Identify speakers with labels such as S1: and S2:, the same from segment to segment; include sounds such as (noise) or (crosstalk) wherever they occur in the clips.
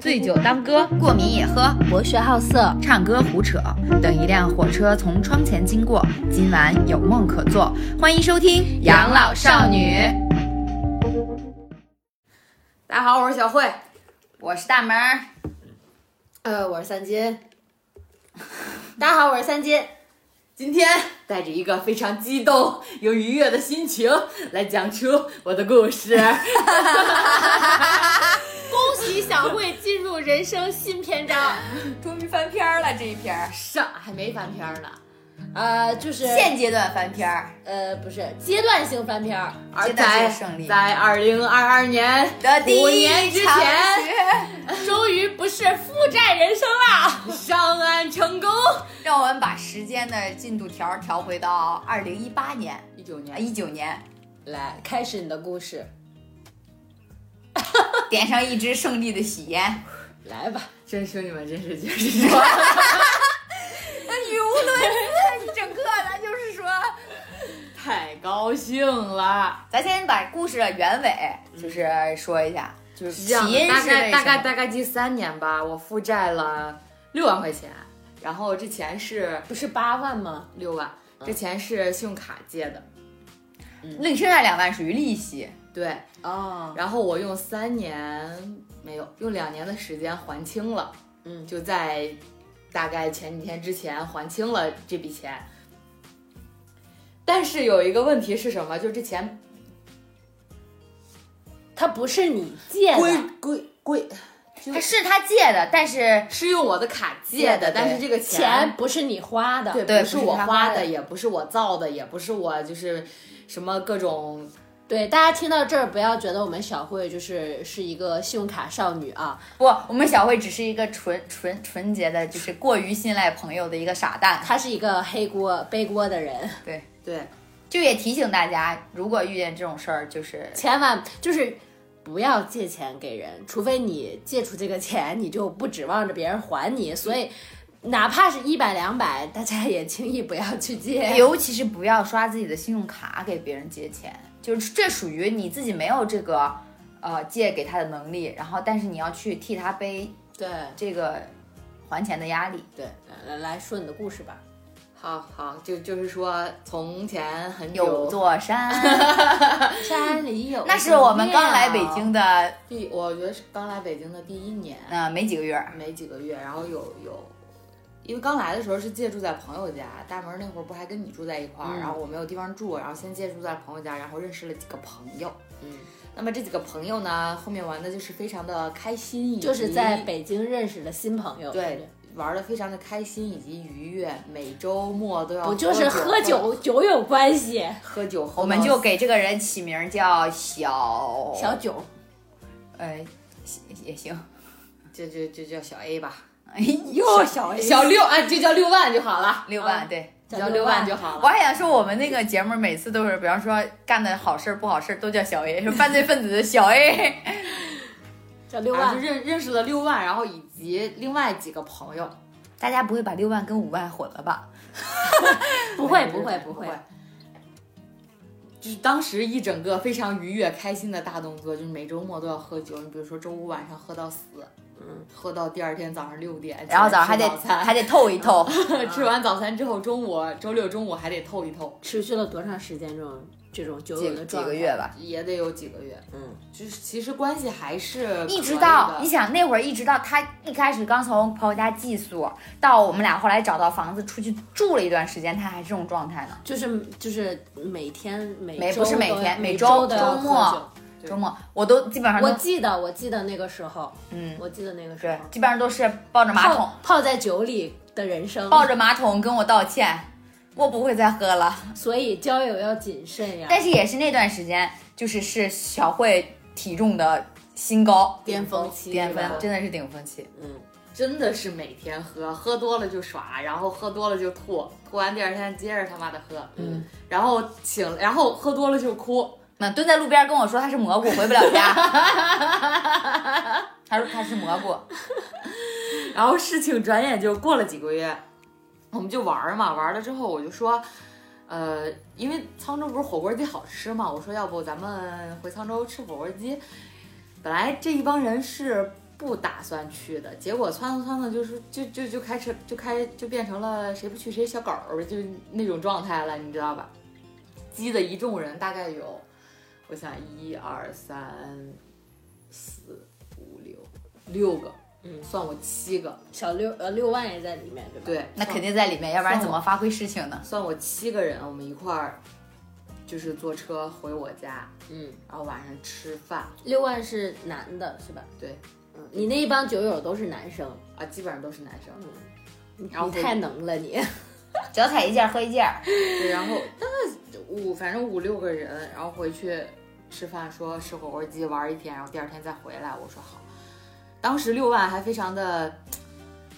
S1: 醉酒当歌，
S2: 过敏也喝，
S3: 博学好色，
S1: 唱歌胡扯。等一辆火车从窗前经过，今晚有梦可做。欢迎收听《养老少女》。
S4: 大家好，我是小慧，
S2: 我是大门儿。
S3: 呃，我是三金。大家好，我是三金。
S4: 今天带着一个非常激动又愉悦的心情来讲出我的故事。(laughs)
S3: 小慧进入人生新篇章，(laughs)
S2: 终于翻篇了这一篇，
S4: 上还没翻篇呢，
S3: 呃，就是
S2: 现阶段翻篇儿，
S3: 呃，不是阶段性翻篇儿。
S2: 阶段性胜利。
S4: 在二零二二年
S2: 的第
S4: 五年之前，(laughs)
S3: 终于不是负债人生啦！
S4: 上岸成功。
S2: 让我们把时间的进度条调回到二零一八年，
S4: 一九年。
S2: 啊，一九年，
S3: 来，开始你的故事，
S2: 点上一支胜利的喜烟，(laughs)
S3: 来吧。
S4: 真兄弟们，真是 (laughs) 就是说，
S2: 语无伦次，一整个咱就是说，
S4: 太高兴了。
S2: 咱先把故事的原委就是说一下，就是起因
S4: 大概大概大概第三年吧，我负债了六万块钱，然后这钱是
S3: 不是八万吗？
S4: 六万，这钱是信用卡借的，
S2: 那你剩下两万属于利息，
S4: 对，
S3: 哦，
S4: 然后我用三年没有，用两年的时间还清了，
S3: 嗯
S4: 就在大概前几天之前还清了这笔钱。但是有一个问题是什么？就是这钱
S3: 它不是你借
S4: 归
S3: 的，
S4: 归归，
S2: 他是他借的，但是
S4: 是用我的卡借
S2: 借的
S4: 的，但是这个
S3: 钱不是你花的。
S4: 对，
S2: 对
S4: 不是我
S2: 花的，
S4: 也不是我造的，也不是我就是什么各种
S3: 对，大家听到这儿不要觉得我们小慧就是是一个信用卡少女啊，
S2: 不，我们小慧只是一个纯纯纯洁的，就是过于信赖朋友的一个傻蛋。
S3: 她是一个黑锅背锅的人，
S2: 对，
S4: 对
S2: 就也提醒大家，如果遇见这种事儿，就是
S3: 千万就是不要借钱给人，除非你借出这个钱，你就不指望着别人还你，所以。哪怕是一百两百，大家也轻易不要去借。
S2: 尤其是不要刷自己的信用卡给别人借钱，就是这属于你自己没有这个呃借给他的能力，然后但是你要去替他背
S3: 对
S2: 这个还钱的压力。
S3: 对，来来说你的故事吧。
S4: 好好，就就是说，从前很久
S2: 有
S4: 久，
S2: 座山，(laughs)
S3: 山里有
S2: 那是我们刚来北京的，
S4: 第我觉得是刚来北京的第一年，
S2: 呃，没几个月。
S4: 没几个月，然后有有，因为刚来的时候是借住在朋友家，大门那会儿不还跟你住在一块儿，
S3: 嗯
S4: 然后我没有地方住，然后先借住在朋友家，然后认识了几个朋友。
S3: 嗯，
S4: 那么这几个朋友呢，后面玩的就是非常的开心，
S3: 就是在北京认识的新朋友，
S4: 对玩的非常的开心以及愉悦，每周末都要
S3: 不就是喝
S4: 喝
S3: 酒酒有关系？
S4: 喝酒，喝
S2: 我们就给这个人起名叫小
S3: 小九，
S2: 呃也行。
S4: 就就就叫小 A 吧，
S2: 哎呦，小
S4: 小六啊，就叫六万就好了，
S2: 六万，
S4: 啊
S2: 对。
S4: 叫六万就好了。
S2: 我还想说，我们那个节目每次都是，比方说干的好事儿、不好事儿都叫小 A，说犯罪分子的小 A。(laughs)
S3: 叫六万
S4: 认认识了六万，然后以及另外几个朋友，
S2: 大家不会把六万跟五万混了吧？(laughs) (laughs)
S3: 不会不会不会，
S4: 就是当时一整个非常愉悦、开心的大动作，就是每周末都要喝酒。你比如说周五晚上喝到死，嗯，喝到第二天早上六点，
S2: 然后早上还得还得透一透。
S4: 吃完早餐之后，中午周六中午还得透一透，
S3: 持续了多长时间？这种这种酒友的
S2: 几个月吧，
S4: 也得有几个月。
S3: 嗯，
S4: 就是其实关系还是
S2: 一直到你想那会儿，一直到他一开始刚从朋友家寄宿，到我们俩后来找到房子出去住了一段时间，他还是这种状态呢。
S3: 就是就是每天每
S2: 每不是每天每周
S3: 周都要
S2: 周末周末我都基本上
S3: 我记得我记得那个时候，
S2: 嗯，
S3: 我记得那个时候，，
S2: 基本上都是抱着马桶。
S3: 泡泡在酒里的人生，
S2: 抱着马桶跟我道歉，我不会再喝了。
S3: 所以交友要谨慎呀。
S2: 但是也是那段时间，就是是小慧体重的新高。
S3: 巅峰期
S2: 巅峰真的是顶峰期。
S3: 嗯，
S4: 真的是每天喝，喝多了就耍，然后喝多了就吐，吐完第二天接着他妈的喝，
S2: 嗯，
S4: 然后醒，然后喝多了就哭，
S2: 那蹲在路边跟我说他是蘑菇，回不了家。(laughs) 他说他是蘑菇，(laughs)
S4: 然后事情转眼就过了几个月，我们就玩儿嘛，玩了之后我就说，呃，因为沧州不是火锅鸡好吃嘛，我说要不咱们回沧州吃火锅鸡。本来这一帮人是不打算去的，结果窜着窜着就是就就就开始就开就变成了谁不去谁小狗儿，就那种状态了，你知道吧？激的一众人大概有，我想一二三四五六六个，
S3: 嗯
S4: 算我七个，
S3: 小六呃六万也在里面，对吧？
S4: 对，
S2: 那肯定在里面，要不然怎么发挥事情呢？
S4: 算我七个人，我们一块儿就是坐车回我家，
S3: 嗯，
S4: 然后晚上吃饭，
S3: 六万是男的，是吧？
S4: 对，
S3: 嗯，你那一帮酒友都是男生，
S4: 啊，基本上都是男生，
S3: 嗯
S4: 然后
S3: 你太能了你。(laughs)
S2: 脚踩一件喝一件，
S4: 对，然后大概五反正五六个人，然后回去吃饭，说吃火锅鸡玩一天，然后第二天再回来，我说好。当时六万还非常的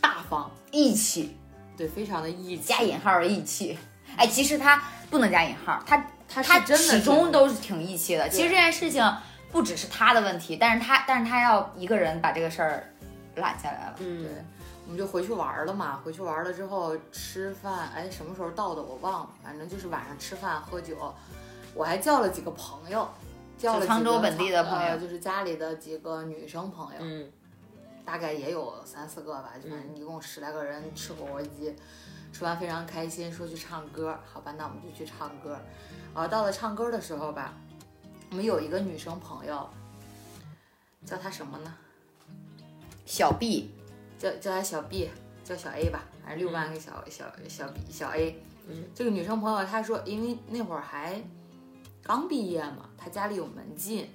S4: 大方，
S2: 义气，
S4: 对，非常的义气，
S2: 加引号的义气。哎，其实他不能加引号，他
S4: 他
S2: 他
S4: 真的
S2: 始终都是挺义气的。其实这件事情不只是他的问题，但是他但是他要一个人把这个事儿揽下来了。
S3: 嗯
S4: 对，我们就回去玩了嘛。回去玩了之后吃饭，哎，什么时候到的我忘了，反正就是晚上吃饭喝酒。我还叫了几个朋友，叫了
S2: 沧州本地的朋友
S4: 呃就是家里的几个女生朋友，
S3: 嗯
S4: 大概也有三四个吧，就反正一共十来个人吃火锅鸡，吃完非常开心，说去唱歌，好吧，那我们就去唱歌。然后到了唱歌的时候吧，我们有一个女生朋友，叫她什么呢？
S2: 小 B
S4: 叫叫她小 B，叫小 A 吧，反正六万个小、小小 B 小 A。
S3: 嗯，
S4: 这个女生朋友她说，因为那会儿还刚毕业嘛，他家里有门禁，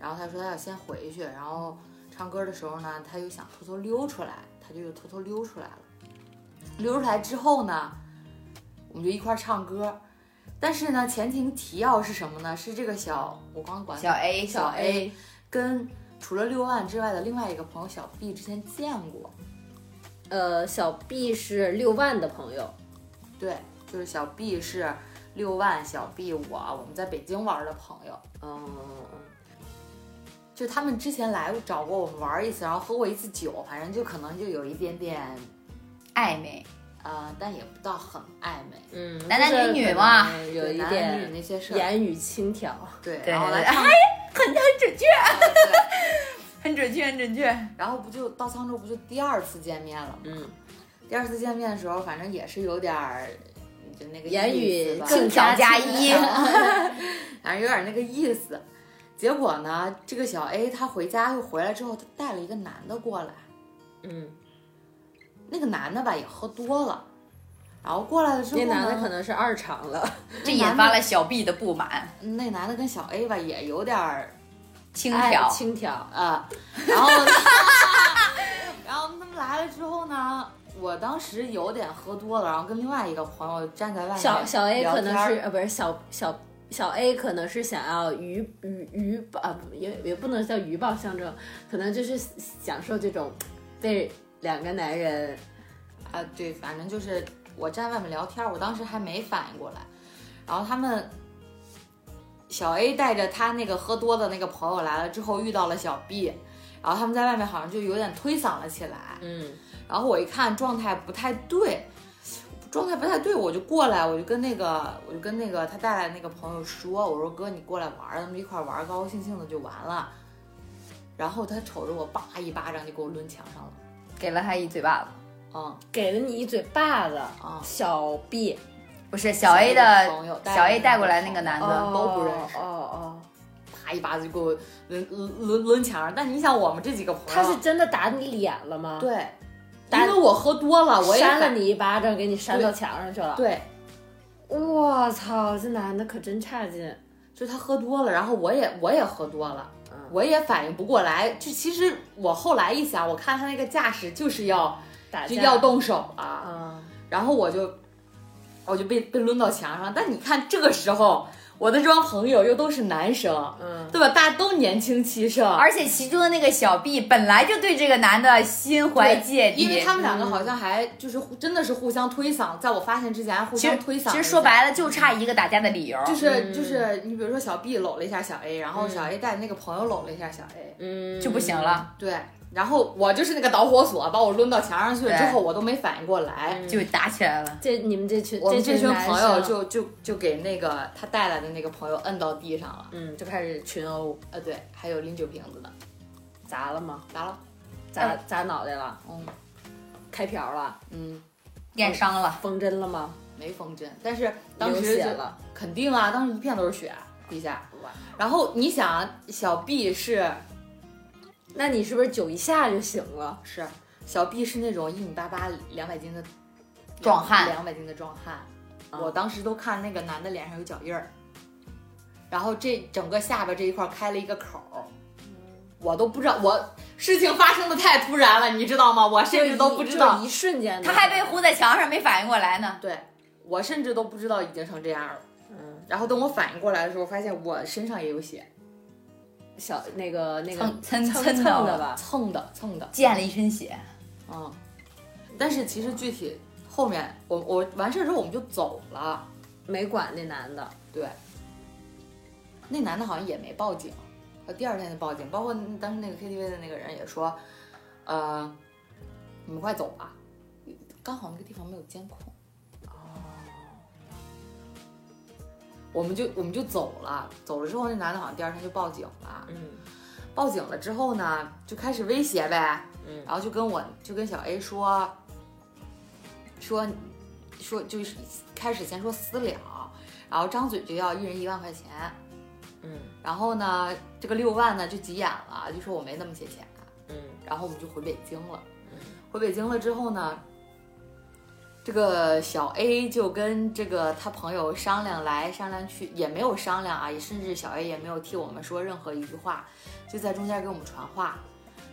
S4: 然后他说他要先回去，然后唱歌的时候呢，他又想偷偷溜出来，他就又偷偷溜出来了。溜出来之后呢，我们就一块儿唱歌。但是呢，前情提要是什么呢？是这个小，我刚管
S2: 小 A
S4: 小 A 跟除了六万之外的另外一个朋友小 B 之前见过，
S3: 呃，小 B 是六万的朋友，
S4: 对，就是小 B 是六万，小 B 我我们在北京玩的朋友，
S3: 嗯，
S4: 就他们之前来找过我们玩一次，然后喝过一次酒，反正就可能就有一点点，
S2: 暧昧，
S4: 呃，但也不到很暧昧，
S3: 嗯，
S2: 男男女女嘛
S3: 有一
S4: 点男男女那些事，
S3: 言语轻佻，
S4: 对，然后来哎，
S2: 很很准确，
S4: 对。
S2: 很准确，很准确。
S4: 然后不就到沧州不就第二次见面了吗？
S3: 嗯，
S4: 第二次见面的时候，反正也是有点儿，就那个
S3: 言语
S4: 意思吧
S2: 更条加一，(laughs)
S4: 反正有点那个意思。结果呢，这个小 A 他回家又回来之后，他带了一个男的过来，
S3: 嗯，
S4: 那个男的吧也喝多了，然后过来了之后
S3: 那，男的可能是二厂了，(laughs)
S2: 这引发了小 B 的不满，
S4: 那男的跟小 A 吧也有点儿
S2: 轻
S3: 哎
S2: 佻。
S3: 轻佻，
S4: 啊，然后 (laughs) 然后他们来了之后呢，我当时有点喝多了，然后跟另外一个朋友站在外面
S3: 小小 A 可能是呃不是小小小 A 可能是想要鱼鱼鱼报啊不也也不能叫鱼报象征，可能就是享受这种被两个男人
S4: 啊，对，反正就是我站外面聊天，我当时还没反应过来，然后他们小 A 带着他那个喝多的那个朋友来了之后，遇到了小 B，然后他们在外面好像就有点推搡了起来，
S3: 嗯
S4: 然后我一看状态不太对，状态不太对，我就过来，我就跟那个我就跟那个他带来的那个朋友说，我说哥你过来玩，咱们一块玩，高高兴兴的就完了。然后他瞅着我，叭一巴掌就给我抡墙上了，
S2: 给了他一嘴巴子，
S4: 嗯
S3: 给了你一嘴巴子，
S4: 啊，
S3: 小 B
S2: 不是小 A
S4: 的朋友
S2: 的小 A 带过来那个男的，
S4: 都不认识
S3: 哦哦，
S4: 啪一巴子就给我抡抡抡抡墙上。但你想，我们这几个朋友，
S3: 他是真的打你脸了吗？
S4: 对，因为我喝多了，我也
S3: 扇了你一巴掌，给你扇到墙上去了。
S4: 对，
S3: 我操，这男的可真差劲。
S4: 就他喝多了，然后我也我也喝多了。
S3: 嗯
S4: 我也反应不过来，就其实我后来一想，我看他那个架势就是要
S3: 打
S4: 就要动手了，
S3: 嗯，
S4: 然后我就我就被被抡到墙上。但你看这个时候，我的这帮朋友又都是男生，
S3: 嗯，
S4: 对吧？大家都年轻气盛，
S2: 而且其中的那个小 B 本来就对这个男的心怀芥蒂，
S4: 因为他们两个好像还就是互真的是互相推搡，在我发现之前还互相推搡。
S2: 其实说白了就差一个打架的理由，
S4: 就是就是你比如说小 B 搂了一下小 A，然后小 A 带那个朋友搂了一下小 A，
S3: 嗯。
S2: 就不行。了，
S4: 对，然后我就是那个导火索，把我抡到墙上去了之后，我都没反应过来。
S2: 就打起来了。
S3: 这你们这群
S4: 我们这群朋友就就就给那个他带来的那个朋友摁到地上了，
S3: 嗯就开始群殴，
S4: 呃，对，还有拎酒瓶子的，
S3: 砸了吗？
S4: 砸了，
S3: 砸砸脑袋了，
S4: 嗯。
S3: 开瓢了，
S4: 嗯，
S2: 验伤了，
S3: 缝针了吗？
S4: 没缝针，但是当
S3: 流
S4: 时就
S3: 血了，
S4: 肯定啊，当时一片都是血地下。然后你想，小 B 是
S3: 那你是不是酒一下就醒了？
S4: 是。小 B 是那种一米八八、两百斤的
S2: 壮汉。
S4: 两百斤的壮汉。
S3: 啊
S4: 我当时都看那个男的脸上有脚印儿，然后这整个下巴这一块开了一个口儿，我都不知道，我事情发生的太突然了，你知道吗？我甚至都不知道。
S3: 就，一瞬间，
S2: 他还被糊在墙上，没反应过来呢。
S4: 对。我甚至都不知道已经成这样了。
S3: 嗯，
S4: 然后等我反应过来的时候，发现我身上也有血，
S3: 小那个那个
S2: 蹭蹭
S3: 蹭
S2: 蹭的
S3: 蹭的吧？
S4: 蹭的蹭的，
S2: 溅了一身血，
S4: 嗯。但是其实具体后面我我完事儿之后我们就走了，
S3: 没管那男的，
S4: 对，那男的好像也没报警，他第二天就报警，包括当时那个 KTV 的那个人也说，呃，你们快走吧，刚好那个地方没有监控。我们就我们就走了，走了之后，那男的好像第二天就报警了。
S3: 嗯。
S4: 报警了之后呢，就开始威胁呗，
S3: 嗯。
S4: 然后就跟我就跟小 A 说，说说就是开始先说私了，然后张嘴就要一人一万块钱，
S3: 嗯。
S4: 然后呢，这个六万呢就急眼了，就说我没那么些钱，
S3: 嗯。
S4: 然后我们就回北京了。
S3: 嗯。
S4: 回北京了之后呢，这个小 A 就跟这个他朋友商量来商量去，也没有商量啊，也甚至小 A 也没有替我们说任何一句话，就在中间给我们传话，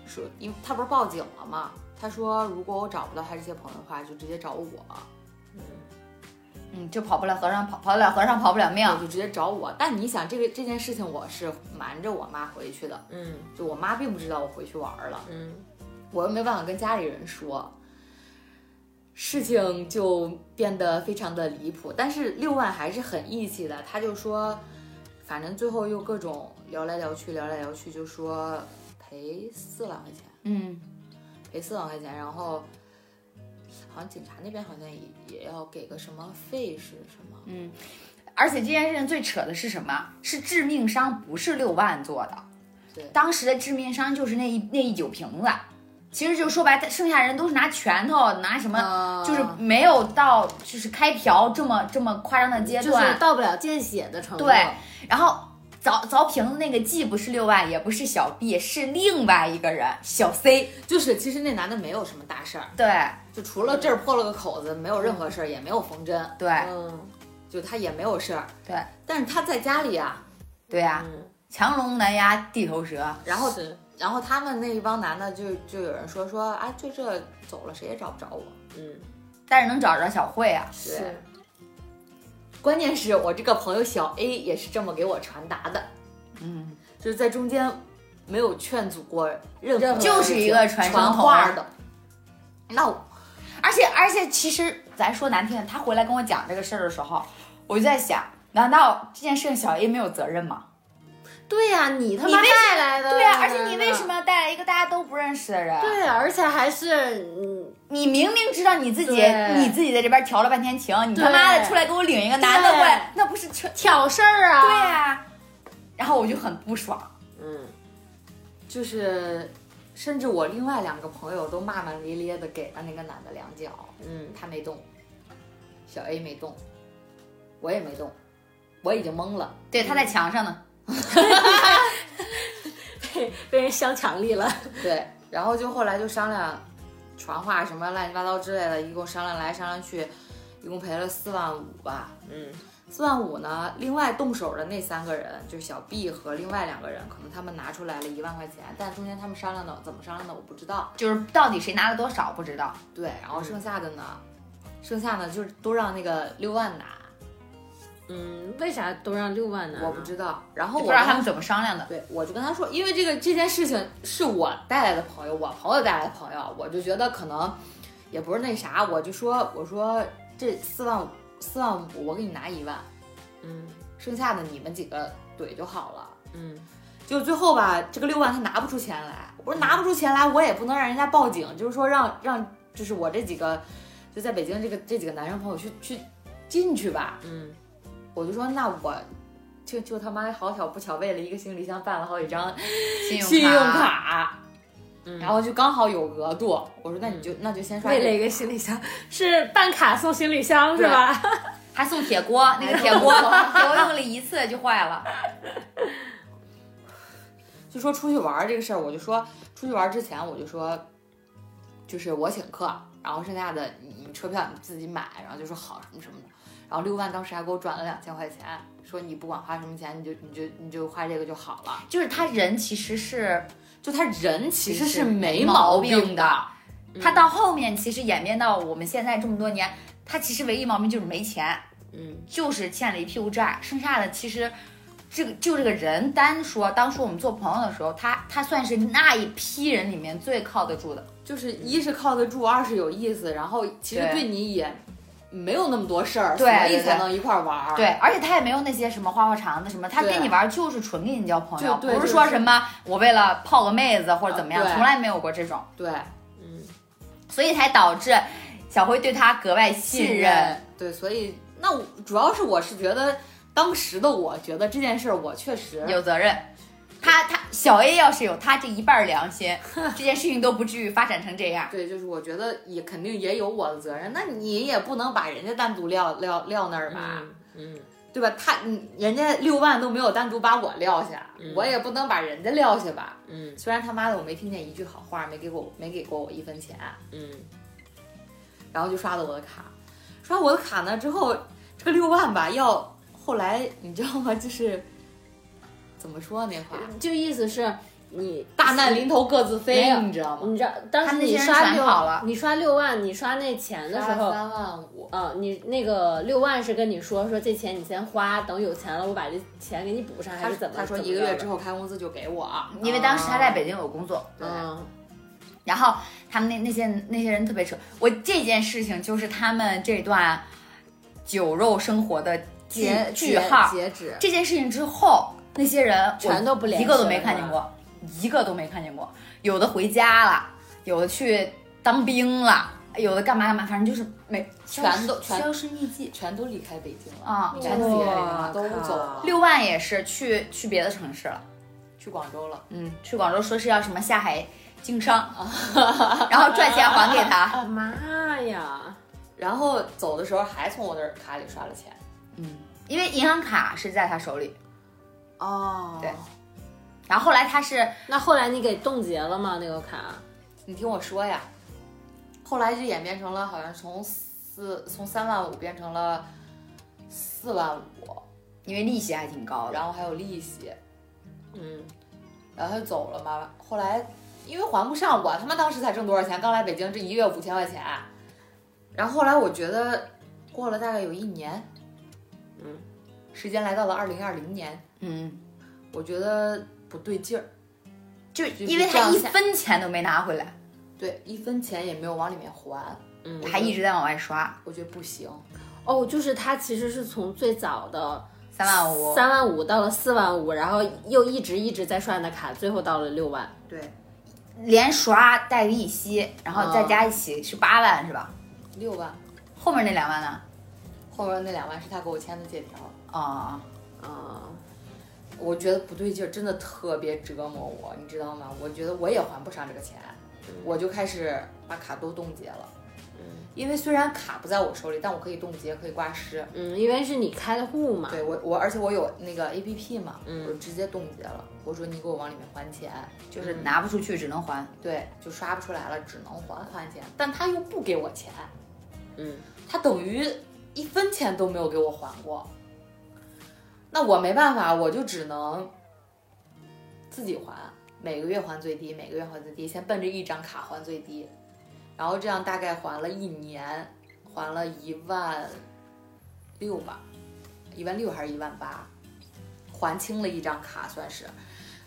S4: 说因为他不是报警了嘛，他说如果我找不到他这些朋友的话，就直接找我。
S2: 嗯，就跑不了和尚跑跑得了和尚跑不了庙。
S4: 就直接找我。但你想，这个这件事情我是瞒着我妈回去的，
S3: 嗯
S4: 就我妈并不知道我回去玩了，
S3: 嗯
S4: 我又没办法跟家里人说，事情就变得非常的离谱。但是六万还是很义气的，他就说，反正最后又各种聊来聊去，聊来聊去，就说赔四万块钱，
S2: 嗯，
S4: 赔四万块钱，然后。好像警察那边好像也也要给个什么费是什么？
S2: 嗯而且这件事情最扯的是什么？是致命伤不是六万做的，
S4: 对
S2: 当时的致命伤就是那一那一酒瓶子。其实就说白，剩下人都是拿拳头，拿什么，
S3: 啊
S2: 就是没有到就是开瓢这么这么夸张的阶段就。
S3: 是到不了见血的程度。
S2: 对然后凿凿瓶子那个既不是六万，也不是小 B，是另外一个人小 C。
S4: 就是其实那男的没有什么大事儿，
S2: 对
S4: 就除了这儿破了个口子，没有任何事儿，也没有缝针，
S2: 对
S3: 嗯
S4: 就他也没有事儿。
S2: 对，
S4: 但是他在家里啊，
S2: 对呀、
S3: 嗯，
S2: 强龙难压地头蛇。
S4: 然后
S3: 是
S4: 然后他们那一帮男的就就有人说说啊，就这走了谁也找不着我。
S3: 嗯
S2: 但是能找着小慧啊，
S3: 是
S4: 关键是我这个朋友小 A 也是这么给我传达的，
S2: 嗯，
S4: 就是在中间没有劝阻过任何
S3: 任
S2: 就是一个传
S4: 传
S2: 筒
S4: 话的。那我
S2: 而且而且，其实咱说难听点，他回来跟我讲这个事儿的时候，我就在想，难道这件事情小 A 没有责任吗？
S3: 对呀、你他妈带来的，
S2: 对啊，而且你为什？么要带来一个大家都不认识的人？
S3: 对啊，而且还是嗯，
S2: 你明明知道你自己你自己在这边调了半天情，你他妈的出来给我领一个男的过来，那不是扯？
S3: 挑事儿啊。
S2: 对呀、然后我就很不爽。
S3: 嗯，
S4: 就是，甚至我另外两个朋友都骂骂咧咧的给了那个男的两脚，
S3: 嗯，
S4: 他没动，小 A 没动，我也没动，我已经懵了。
S2: 对，他在墙上呢。(laughs)
S3: 被被人镶墙里了。
S4: 对，然后就后来就商量传话什么乱七八糟之类的，一共商量来商量去，一共赔了四万五吧。
S3: 嗯
S4: 四万五呢，另外动手的那三个人，就是小 B 和另外两个人，可能他们拿出来了一万块钱，但中间他们商量的怎么商量的我不知道。
S2: 就是到底谁拿了多少不知道。
S4: 对，然后剩下的呢，剩下的就是都让那个六万拿，
S3: 嗯，为啥都让六万呢？
S4: 我不知道。然后我
S2: 不知道他们怎么商量的。
S4: 对，我就跟他说，因为这个这件事情是我带来的朋友，我朋友带来的朋友，我就觉得可能也不是那啥，我就说我说这四万五四万五我给你拿一万，
S3: 嗯
S4: 剩下的你们几个怼就好了。
S3: 嗯
S4: 就最后吧，这个六万他拿不出钱来，我说拿不出钱来，我也不能让人家报警，就是说让让就是我这几个就在北京这个这几个男生朋友去去进去吧，
S3: 嗯
S4: 我就说那我就就他妈好巧不巧为了一个行李箱办了好几张
S2: 信用
S4: 卡，然后就刚好有额度，我说那你就那就先刷这个。
S3: 为了一个行李箱，是办卡送行李箱是吧？
S2: 还送铁锅，(laughs) 那个铁锅铁锅用了一次就坏了。
S4: 就说出去玩儿这个事儿，我就说出去玩儿之前我就说，就是我请客，然后剩下的你你车票你自己买，然后就说好什么什么的。然后六万当时还给我转了两千块钱，说你不管花什么钱，你就你就你就花这个就好了。
S2: 就是他人其实是
S4: 就他人其实是
S2: 没
S4: 没毛
S2: 病
S4: 的，
S2: 他到后面其实演变到我们现在这么多年，他其实唯一毛病就是没钱，
S3: 嗯，
S2: 就是欠了一屁股债，剩下的其实。这个就这个人单说，当初我们做朋友的时候，他他算是那一批人里面最靠得住的。
S4: 就是一是靠得住，二是有意思，然后其实
S2: 对
S4: 对你也没有那么多事儿，所以才能一块儿玩儿。
S2: 对，而且他也没有那些什么花花肠子什么，他跟你玩就是纯跟你交朋友，不
S4: 是
S2: 说什么我为了泡个妹子或者怎么样，从来没有过这种，
S4: 对，
S3: 嗯，
S2: 所以才导致小辉对他格外信任。
S4: 对，所以那我主要是我是觉得当时的我觉得这件事儿我确实
S2: 有责任。他他小 A 要是有他这一半儿良心，(laughs) 这件事情都不至于发展成这样。
S4: 对，就是我觉得也肯定也有我的责任。那你也不能把人家单独撂撂撂那儿吧，
S3: 嗯
S4: 对吧？他你人家六万都没有单独把我撂下，
S3: 嗯
S4: 我也不能把人家撂下吧。
S3: 嗯
S4: 虽然他妈的我没听见一句好话，没给我没给过我一分钱，
S3: 嗯
S4: 然后就刷了我的卡，刷我的卡呢之后，这个六万吧要后来你知道吗？就是怎么说那话，
S3: 嗯，就意思是你
S4: 大难临头各自飞，你知道吗？
S3: 你知道当时你
S2: 他们那些人
S3: 刷六
S2: 全跑了
S3: 你刷六万，你刷那钱的时候，
S4: 三万五，
S3: 嗯，你那个六万是跟你说说这钱你先花，等有钱了我把这钱给你补上，还是怎么？
S4: 他说一个月之后开工资就给我，
S2: 因为当时他在北京有工作，
S3: 嗯
S2: 然后他们那那些那些人特别扯。我这件事情就是他们这段酒肉生活的句
S3: 截
S2: 句号。
S3: 截止，
S2: 这件事情之后，那些人
S3: 全都不联系
S2: 一个都没看见过，一个都没看见过。有的回家了，有的去当兵了，有的干嘛干嘛，反正就是没
S4: 全都全
S2: 销声匿迹
S4: 全都离开北京了，
S2: 啊。
S4: 全都离开北京了，都
S3: 哇
S4: 走了，
S2: 六万也是去去别的城市了，
S4: 去广州了。
S2: 嗯，去广州说是要什么下海经商，(laughs) 然后赚钱还给他。(laughs)
S3: 妈呀！
S4: 然后走的时候还从我的卡里刷了钱。
S2: 嗯，因为银行卡是在他手里，
S3: 哦，
S2: 对然后后来他是
S3: 那后来你给冻结了吗？那个卡？
S4: 你听我说呀，后来就演变成了好像从四从三万五变成了四万五，
S2: 因为利息还挺高的，
S4: 然后还有利息，
S3: 嗯，
S4: 然后他就走了嘛。后来因为还不上，我他妈当时才挣多少钱？刚来北京，这一个月五千块钱。然后后来我觉得过了大概有一年，
S3: 嗯，
S4: 时间来到了二零二零年，
S2: 嗯，
S4: 我觉得不对劲儿，
S2: 就
S4: 就是
S2: 因为他一分钱都没拿回来，
S4: 对，一分钱也没有往里面还，
S3: 嗯
S2: 还一直在往外刷。
S4: 我觉得不行。
S3: 哦，就是他其实是从最早的
S2: 三万五，
S3: 三万五到了四万五，然后又一直一直在刷你的卡，最后到了六万。
S2: 对，连刷带利息，然后再加一起是八万是吧？
S4: 六万，
S2: 后面那两万呢？
S4: 后面那两万是他给我签的借条，
S2: 啊、
S3: 啊，
S4: 我觉得不对劲儿，真的特别折磨我，你知道吗？我觉得我也还不上这个钱，我就开始把卡都冻结了。
S3: 嗯
S4: 因为虽然卡不在我手里，但我可以冻结，可以挂失。
S3: 嗯，因为是你开的户嘛。
S4: 对我，我而且我有那个 A P P 嘛，
S3: 嗯
S4: 我就直接冻结了。我说你给我往里面还钱，
S2: 就是拿不出去只能还。
S4: 对，就刷不出来了，只能还还钱，但他又不给我钱，
S3: 嗯，
S4: 他等于一分钱都没有给我还过。那我没办法，我就只能自己还，每个月还最低，每个月还最低，先奔着一张卡还最低，然后这样大概还了一年，还了一万六吧，一万六还是一万八，还清了一张卡算是，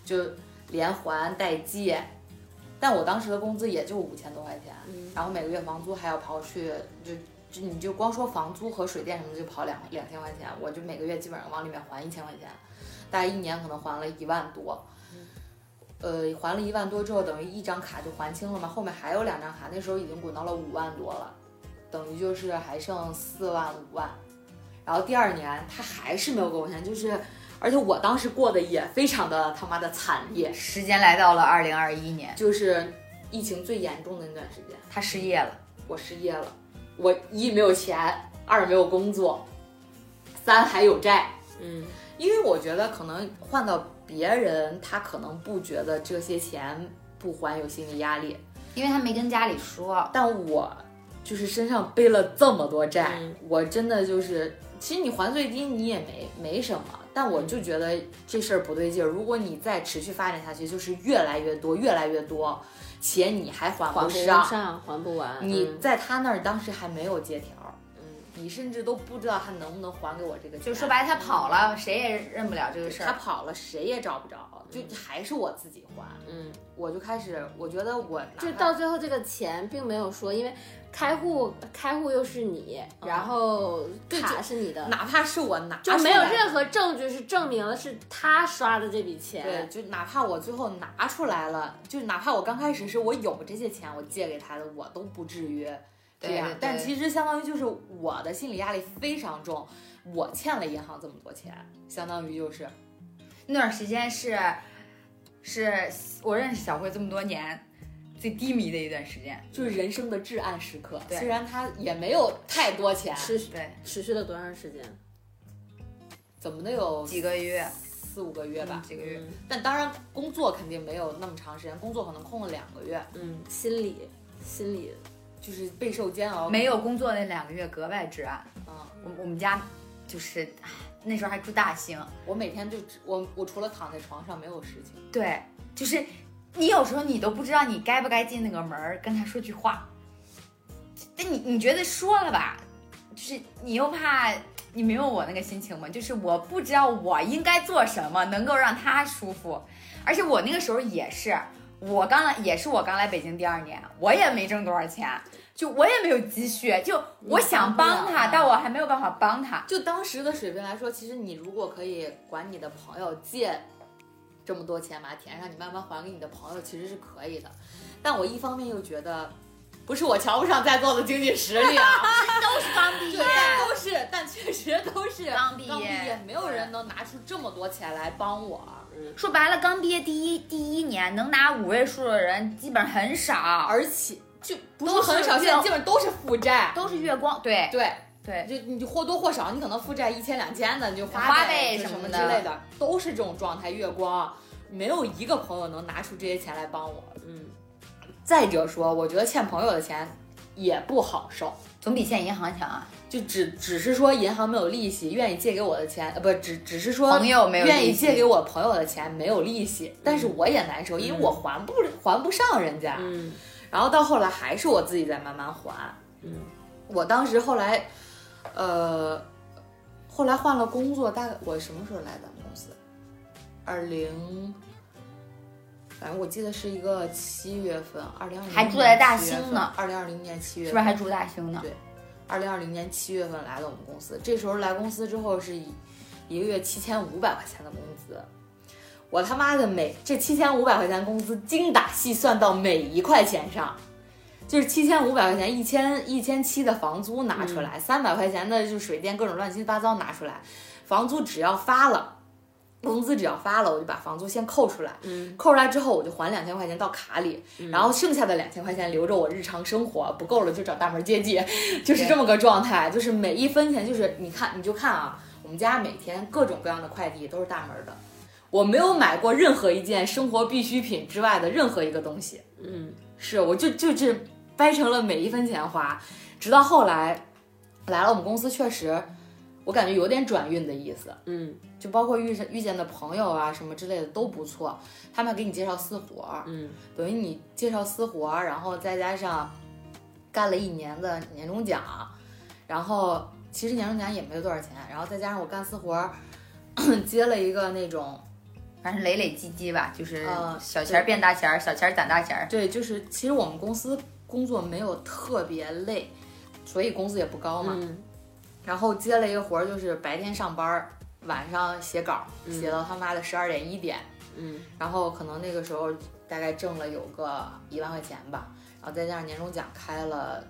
S4: 就连还带借。但我当时的工资也就五千多块钱，然后每个月房租还要刨去，就就你就光说房租和水电什么的就跑两两千块钱，我就每个月基本上往里面还一千块钱，大概一年可能还了一万多。呃，还了一万多之后，等于一张卡就还清了嘛，后面还有两张卡，那时候已经滚到了五万多了，等于就是还剩四万五万。然后第二年他还是没有给我钱，就是，而且我当时过得也非常的他妈的惨烈，
S2: 时间来到了二零二一年，
S4: 就是疫情最严重的那段时间，
S2: 他失业了，
S4: 我失业了，我一没有钱，二没有工作，三还有债。
S3: 嗯
S4: 因为我觉得可能换到别人，他可能不觉得这些钱不还有心理压力，
S2: 因为他没跟家里说。
S4: 但我就是身上背了这么多债，
S3: 嗯
S4: 我真的就是，其实你还最低你也没没什么，但我就觉得这事儿不对劲儿。如果你再持续发展下去，就是越来越多，越来越多，且你还还
S3: 还不
S4: 不上，
S3: 还不完。
S4: 你
S3: 嗯
S4: 在他那儿当时还没有借条，
S3: 嗯
S4: 你甚至都不知道他能不能还给我这个钱。
S2: 就说白了，他跑了，谁也认不了这个事儿。
S4: 他跑了，谁也找不着，就还是我自己还。
S3: 嗯，
S4: 我就开始，我觉得我
S3: 就到最后这个钱并没有说，因为开户开户又是你，然后卡是你的，
S4: 哪怕是我拿
S3: 就没有任何证据是证明了是他刷的这笔钱对，
S4: 就哪怕我最后拿出来了，就哪怕我刚开始是我有这些钱，我借给他的，我都不至于这样。
S2: 对对对
S4: 但其实相当于就是我的心理压力非常重，我欠了银行这么多钱，相当于就是
S2: 那段时间是，是我认识小慧这么多年最低迷的一段时间。
S4: 就是人生的至暗时刻。
S2: 对
S4: 虽然他也没有太多钱，
S3: 持续
S2: 对，
S3: 持续了多长时间？
S4: 怎么能有
S2: 几个月
S4: 四五个月吧？
S2: 几个月。
S3: 嗯
S4: 但当然工作肯定没有那么长时间，工作可能空了两个月，
S3: 嗯，心理心理，
S4: 就是备受煎熬。
S2: 没有工作那两个月格外至暗。
S4: 嗯，
S2: 我我们家就是，那时候还住大兴，
S4: 我每天就只我我除了躺在床上没有事情。
S2: 对，就是你有时候你都不知道你该不该进那个门儿跟他说句话，但你你觉得说了吧，就是你又怕你没有我那个心情吗？就是我不知道我应该做什么能够让他舒服，而且我那个时候也是，我刚来也是我刚来北京第二年，我也没挣多少钱。就我也没有积蓄，就我想帮他，但我还没有办法帮他。
S4: 就当时的水平来说，其实你如果可以管你的朋友借这么多钱把它填上，你慢慢还给你的朋友，其实是可以的。但我一方面又觉得，不是我瞧不上在座的经济实力啊，(laughs)
S2: 都是刚毕
S4: 业，但都是，但确实都是
S2: 刚毕业
S4: 刚毕业，没有人能拿出这么多钱来帮我。
S2: 说白了，刚毕业第一第一年能拿五位数的人基本很少，
S4: 而且就不
S2: 是
S4: 很少，现在基本都是负债。
S2: 都是月光。对
S4: 对，
S2: 对，
S4: 就你就或多或少，你可能负债一千两千的，你就花
S2: 花
S4: 呗什
S2: 什么
S4: 之类的，都是这种状态。月光，没有一个朋友能拿出这些钱来帮我。
S3: 嗯，
S4: 再者说，我觉得欠朋友的钱也不好受，
S2: 总比欠银行强啊。
S4: 就只只是说银行没有利息，愿意借给我的钱，呃，不，只只是说
S2: 朋友没有
S4: 愿意借给我朋友的钱没有利息，但是我也难受，因为我还不还不上人家。
S3: 嗯
S4: 然后到后来还是我自己在慢慢还。
S3: 嗯，
S4: 我当时后来，呃，后来换了工作，大概我什么时候来咱们公司？二零，反正我记得是一个七月份，二零二零
S2: 还住在大兴呢
S4: 二零二零年七月份，
S2: 是不是还住大兴呢？
S4: 对二零二零年七月份来的我们公司，这时候来公司之后是一一个月七千五百块钱的工资，我他妈的每这七千五百块钱工资精打细算到每一块钱上，就是七千五百块钱，一千一千七的房租拿出来，三百、块钱的就水电各种乱七八糟拿出来，房租只要发了。工资只要发了，我就把房租先扣出来，
S3: 嗯，
S4: 扣出来之后我就还两千块钱到卡里，然后剩下的两千块钱留着我日常生活，不够了就找大门接济，就是这么个状态，就是每一分钱，就是你看你就看啊，我们家每天各种各样的快递都是大门的，我没有买过任何一件生活必需品之外的任何一个东西，
S3: 嗯。
S4: 是我就就是掰成了每一分钱花，直到后来来了我们公司，确实我感觉有点转运的意思，
S3: 嗯
S4: 就包括遇上遇见的朋友啊什么之类的都不错，他们给你介绍私活儿，
S3: 嗯
S4: 等于你介绍私活儿，然后再加上干了一年的年终奖，然后其实年终奖也没有多少钱，然后再加上我干私活儿，(coughs) 接了一个那种
S2: 反正累累积积吧，就是
S4: 呃
S2: 小钱儿变大钱儿，小钱儿攒大钱儿。
S4: 对，就是其实我们公司工作没有特别累，所以工资也不高嘛。
S3: 嗯
S4: 然后接了一个活儿，就是白天上班儿，晚上写稿儿，写到他妈的十二点一点。
S3: 嗯
S4: 然后可能那个时候大概挣了有个一万块钱吧，然后再加上年终奖开了，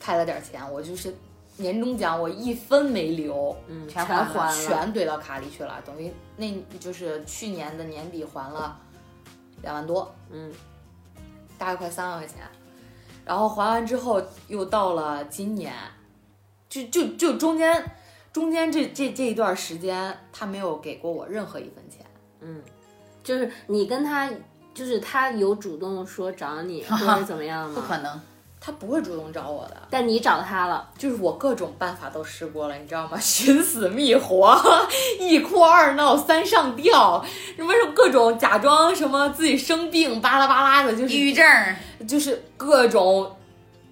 S4: 开了点钱，我就是年终奖我一分没留，
S3: 嗯，
S2: 全还了，
S4: 全怼到卡里去了，等于那就是去年的年底还了两万多，
S3: 嗯
S4: 大概快三万块钱。然后还完之后，又到了今年，就就就中间中间这这这一段时间，他没有给过我任何一分钱。
S3: 嗯就是你跟他，就是他有主动说找你或者怎么样吗？(laughs)
S2: 不可能，
S4: 他不会主动找我的，
S3: 但你找他了，
S4: 就是我各种办法都试过了，你知道吗？(laughs) 寻死觅活，一哭二闹三上吊，什么什么各种假装什么自己生病，巴拉巴拉的，就是
S2: 抑郁症儿，
S4: 就是各种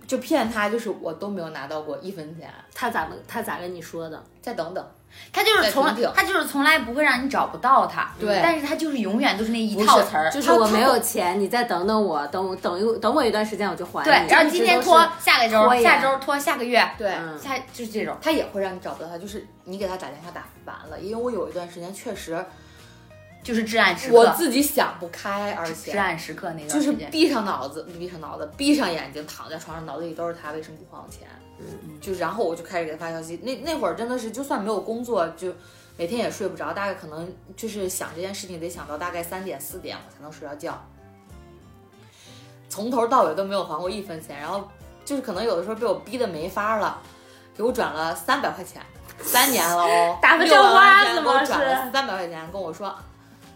S4: 就骗他，就是我都没有拿到过一分钱。
S3: 他咋跟他咋跟你说的？
S4: 再等等，
S2: 他就是从他就是从来不会让你找不到他，
S4: 对
S2: 但是他就是永远都是那一套词儿，
S3: 就是我没有钱，你再等等我，等我等一等我一段时间我就还你。
S2: 对，然后今天拖下个周，下周拖下个月，
S4: 对。
S3: 嗯
S2: 下就是这种。
S4: 他也会让你找不到他，就是你给他打电话打烦了，因为我有一段时间确实
S2: 就是至暗时刻，
S4: 我自己想不开，而且至
S2: 暗时刻那
S4: 就是
S2: 段时间，
S4: 闭上脑子，闭上脑子，闭上眼睛，躺在床上，脑子里都是他，为什么不还我钱？
S3: 嗯，
S4: 就然后我就开始给他发消息，那那会儿真的是，就算没有工作，就每天也睡不着，大概可能就是想这件事情得想到大概三点四点我才能睡着觉，从头到尾都没有还过一分钱，然后就是可能有的时候被我逼得没法了，给我转了三百块钱，三年了哦，(laughs) 六万
S3: 叫花
S4: 块钱给我转了三百块钱，跟我说，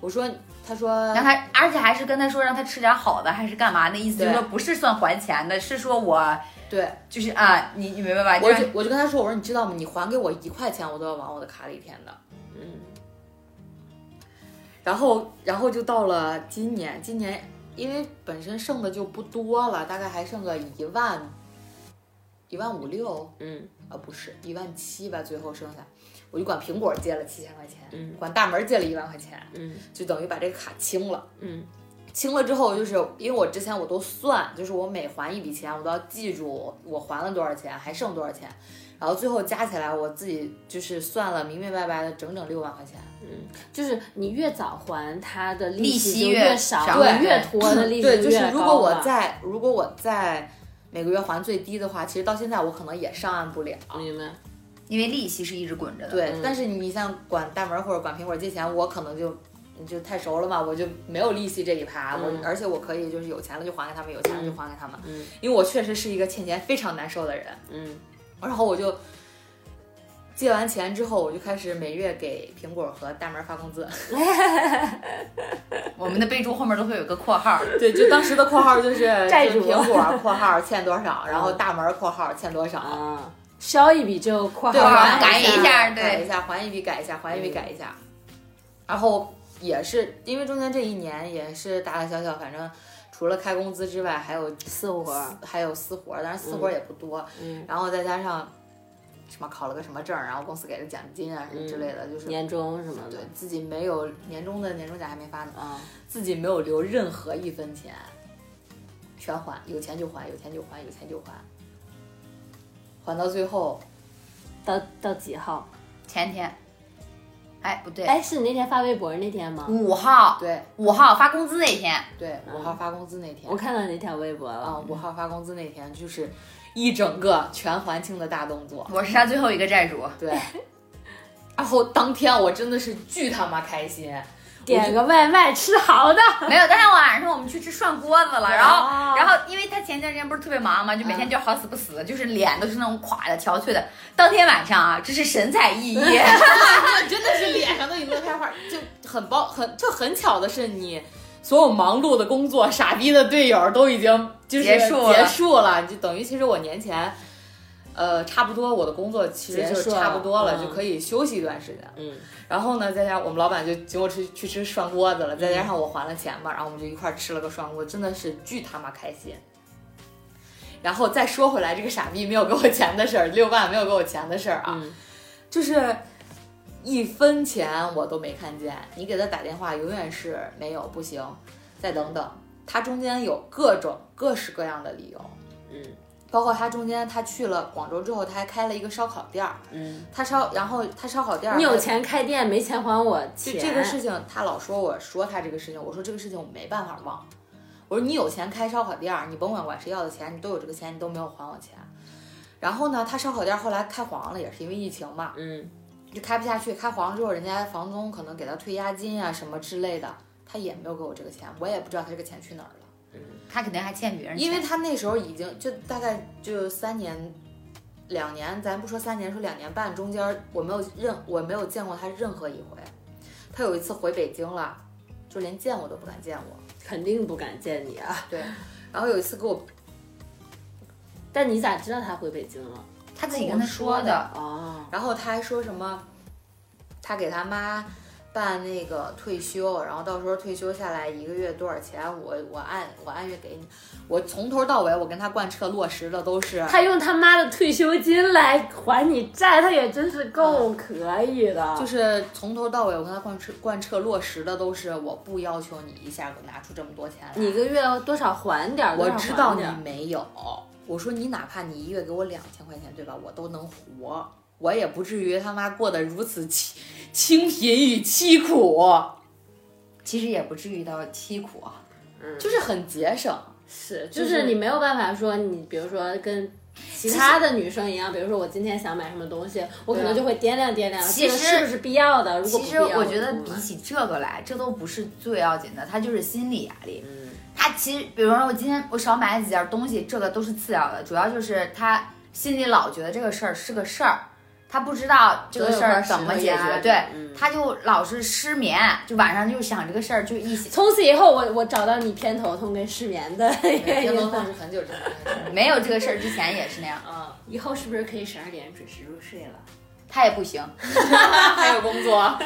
S4: 我说他说
S2: 让他，而且还是跟他说让他吃点好的，还是干嘛？那意思就是说不是算还钱的，是说我
S4: 对，
S2: 就是啊，你你明白吧？
S4: 我就我就跟他说，我说你知道吗？你还给我一块钱，我都要往我的卡里填的。
S3: 嗯，
S4: 然后，然后就到了今年，今年因为本身剩的就不多了，大概还剩个一万，一万五六，
S3: 嗯
S4: 啊不是一万七吧，最后剩下，我就管苹果借了七千块钱，
S3: 嗯
S4: 管大门借了一万块钱，
S3: 嗯
S4: 就等于把这个卡清了。
S3: 嗯
S4: 清了之后，就是因为我之前我都算，就是我每还一笔钱，我都要记住我还了多少钱，还剩多少钱，然后最后加起来，我自己就是算了明明白白的整整六万块钱。
S3: 嗯就是你越早还，它的
S2: 利息越
S3: 少，对越拖的利息
S4: 对，就是如果我在如果我在每个月还最低的话，其实到现在我可能也上岸不了。
S3: 明白？
S2: 因为利息是一直滚着的。
S4: 对，
S3: 嗯
S4: 但是你像管大门或者管苹果借钱，我可能就就太熟了嘛，我就没有利息这一趴，
S3: 嗯
S4: 我而且我可以就是有钱了就还给他们，有钱了就还给他们，
S3: 嗯
S4: 因为我确实是一个欠钱非常难受的人，
S3: 嗯
S4: 然后我就。借完钱之后，我就开始每月给苹果和大门发工资。
S2: 我们的备注后面都会有个括号，
S4: 对，就当时的括号就是 (laughs)
S3: 债主
S4: 苹果括号欠多少，然后大门括号欠多少。
S3: 啊，消一笔就括
S4: 对，
S3: 号
S2: 还
S3: 改
S2: 一下
S3: 下，
S2: 对。
S4: 改一下，还一笔改一下，还一笔改一下。然后也是因为中间这一年也是大大小小，反正除了开工资之外，还有
S3: 私活，
S4: 还有私活，但是私活也不多。
S3: 嗯，
S4: 然后再加上什么考了个什么证，然后公司给的奖金啊什么之类的，就是
S3: 年终什么的。
S4: 对，自己没有年终的年终奖还没发呢，
S3: 啊，
S4: 自己没有留任何一分钱，全还，有钱就还，有钱就还，有钱就还，还到最后。
S3: 到到几号？
S2: 前天，哎不对，
S3: 哎，是你那天发微博那天吗？
S2: 五号，
S4: 对
S2: 五号发工资那天，
S4: 对，五号发工资那天
S3: 我，看到那条微博了。
S4: 啊，五号发工资那天就是一整个全还清的大动作，
S2: 我是他最后一个债主。
S4: 对。然后当天我真的是巨他妈开心，
S3: 点个外卖吃好的，
S2: 没有，当天晚上我们去吃涮锅子了，然后，
S3: 哦
S2: 然后因为他前段时间不是特别忙嘛，就每天就好死不死，就是脸都是那种垮的、憔悴的。当天晚上啊，真是神采奕奕，(laughs) (laughs)
S4: 真的是脸上都已经乐开花，就很包很就很巧的是你。所有忙碌的工作，傻逼的队友都已经就是
S2: 结束了
S4: 结束了，就等于其实我年前，呃，差不多我的工作其实就差不多了，
S3: 嗯
S4: 就可以休息一段时间。
S3: 嗯，
S4: 然后呢，再加上我们老板就请我吃去吃涮锅子了，再加上我还了钱嘛，然后我们就一块儿吃了个涮锅，真的是巨他妈开心。然后再说回来，这个傻逼没有给我钱的事儿，六万没有给我钱的事儿啊，
S3: 嗯
S4: 就是一分钱我都没看见。你给他打电话，永远是没有，不行，再等等。他中间有各种各式各样的理由，
S3: 嗯
S4: 包括他中间他去了广州之后，他还开了一个烧烤店儿，
S3: 嗯，
S4: 他烧，然后他烧烤店儿，
S3: 你有钱开店，没钱还我
S4: 就
S3: 钱。
S4: 这个事情，他老说我说他这个事情，我说这个事情我没办法忘。我说你有钱开烧烤店儿，你甭管管谁要的钱，你都有这个钱，你都没有还我钱。然后呢，他烧烤店儿后来开黄了，也是因为疫情嘛，
S3: 嗯
S4: 就开不下去。开黄了之后，人家房东可能给他退押金啊什么之类的，他也没有给我这个钱，我也不知道他这个钱去哪儿了。
S2: 他肯定还欠别人钱，
S4: 因为他那时候已经就大概就三年。两年，咱不说三年，说两年半，中间我没有任我没有见过他任何一回。他有一次回北京了，就连见我都不敢见我。
S3: 肯定不敢见你啊！
S4: 对，然后有一次给我，
S3: 但你咋知道他回北京了？
S2: 他自己跟他说的。
S3: 哦，
S4: 然后他还说什么，他给他妈办那个退休，然后到时候退休下来一个月多少钱，我我按我按月给你。我从头到尾我跟他贯彻落实的都是，
S3: 他用他妈的退休金来还你债，他也真是够可以的。
S4: 就是从头到尾我跟他贯彻贯彻落实的都是，我不要求你一下给我拿出这么多钱来。
S3: 你一个月多少还点儿？
S4: 我知道你没有，我说你哪怕你一月给我两千块钱，对吧？我都能活，我也不至于他妈过得如此清清贫与凄苦，
S2: 其实也不至于到凄苦啊。
S4: 就是很节省。
S3: 是，
S4: 就
S3: 就是是你没有办法说你，比如说跟其他的女生一样，比如说我今天想买什么东西，我可能就会掂量掂量，
S2: 其实
S3: 是不是必要的？如果
S2: 其，实我觉得比起这个来，这都不是最要紧的，它就是心理压力。
S3: 嗯，
S2: 他其实，比如说我今天我少买了几件东西，这个都是次要的，主要就是他心里老觉得这个事儿是个事儿，他不知道这个事儿怎么解决，对，
S3: 嗯
S2: 他就老是失眠，就晚上就想这个事儿，就一起
S3: 从此以后我我找到你偏头痛跟失眠的原因
S4: 天头痛
S3: 了。
S4: 是 (laughs) 很久之前的事儿。
S2: 没有这个事儿之前也是那样，
S3: 嗯，以后是不是可以十二点准时入睡了？(laughs)
S2: 他也不行，(laughs)
S4: 还有工作，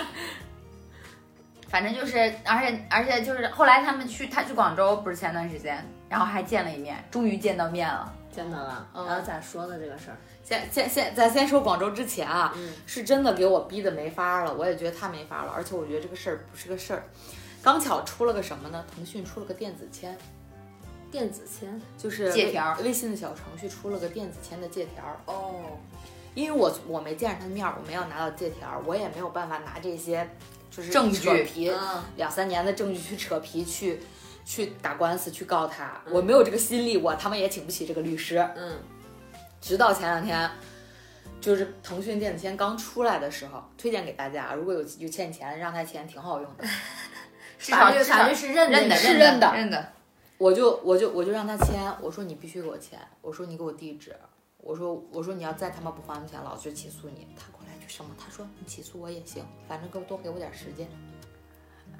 S2: 反正就是，而且而且就是后来他们去他去广州，不是前段时间，然后还见了一面，终于见到面了。
S3: 见到了，
S4: 嗯
S3: 然后咋说的这个事儿？
S4: 先先先，咱先说广州之前啊，
S3: 嗯
S4: 是真的给我逼的没法了，我也觉得他没法了，而且我觉得这个事儿不是个事儿。刚巧出了个什么呢？腾讯出了个电子签，
S3: 电子签
S4: 就是微
S2: 借条
S4: 微信的小程序出了个电子签的借条。
S3: 哦，
S4: 因为我我没见着他的面儿，我没有拿到借条，我也没有办法拿这些就是
S2: 证据
S4: 扯皮，
S3: 嗯
S4: 两三年的证据去扯皮去去打官司去告他，我没有这个心力，我他妈也请不起这个律师。
S3: 嗯
S4: 直到前两天，就是腾讯电子签刚出来的时候，推荐给大家，如果有有欠钱，让他签挺好用的。(laughs)
S2: 至少
S3: 法律法律是认
S2: 认的，
S3: 是
S2: 认
S4: 的
S2: 认的。
S4: 我就我就我就让他签，我说你必须给我签，我说你给我地址，我说我说你要再他妈不还我钱，老子就起诉你。他过来就什么？他说你起诉我也行，反正给我多给我点时间。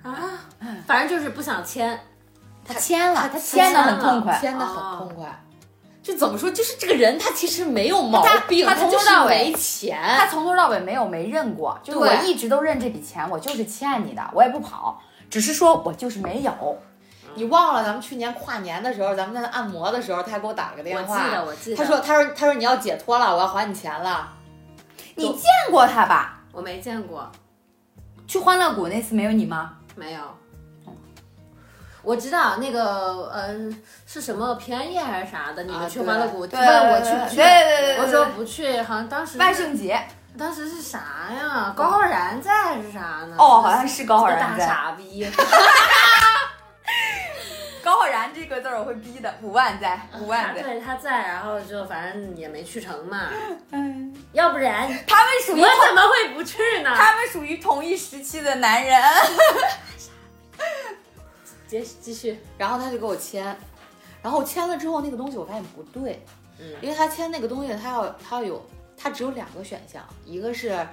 S3: 啊，反正就是不想签。
S2: 他签了，
S4: 他
S2: 他签的很痛快。
S4: 签的很
S3: 哦
S4: 痛快。就怎么说，就是这个人他其实没有毛病，
S2: 他他从头到尾
S4: 没钱，
S2: 他从头到尾没有没认过，就是我一直都认这笔钱，我就是欠你的，我也不跑，只是说我就是没有。
S4: 你忘了咱们去年跨年的时候，咱们在那按摩的时候，他还给我打了个
S3: 我记
S4: 电话，
S3: 得，我记得。
S4: 他说他说他说你要解脱了，我要还你钱了。
S2: 你见过他吧？
S3: 我没见过，
S2: 去欢乐谷那次没有你吗？
S3: 没有。我知道那个，嗯、是什么平安夜还是啥的？你
S4: 啊
S3: 们去欢乐谷，
S2: 对
S3: 问我去不去？
S2: 对对对对
S3: 我说不去，好像当时
S2: 万圣节
S3: 当时是啥呀？高浩然在还是啥呢？
S2: 哦，好像是高浩然在大。
S3: 傻逼。(laughs)
S2: 高浩然这个字儿我会逼的，五万在，五万在。
S3: 对，他在，然后就反正也没去成嘛。嗯要不然
S2: 他们属于
S3: 我怎么会不去呢？
S2: 他们属于同一时期的男人。(laughs)
S3: 继继续，
S4: 然后他就给我签，然后我签了之后，那个东西我发现不对，
S3: 嗯。
S4: 因为他签那个东西，他要他要有他只有两个选项，一个是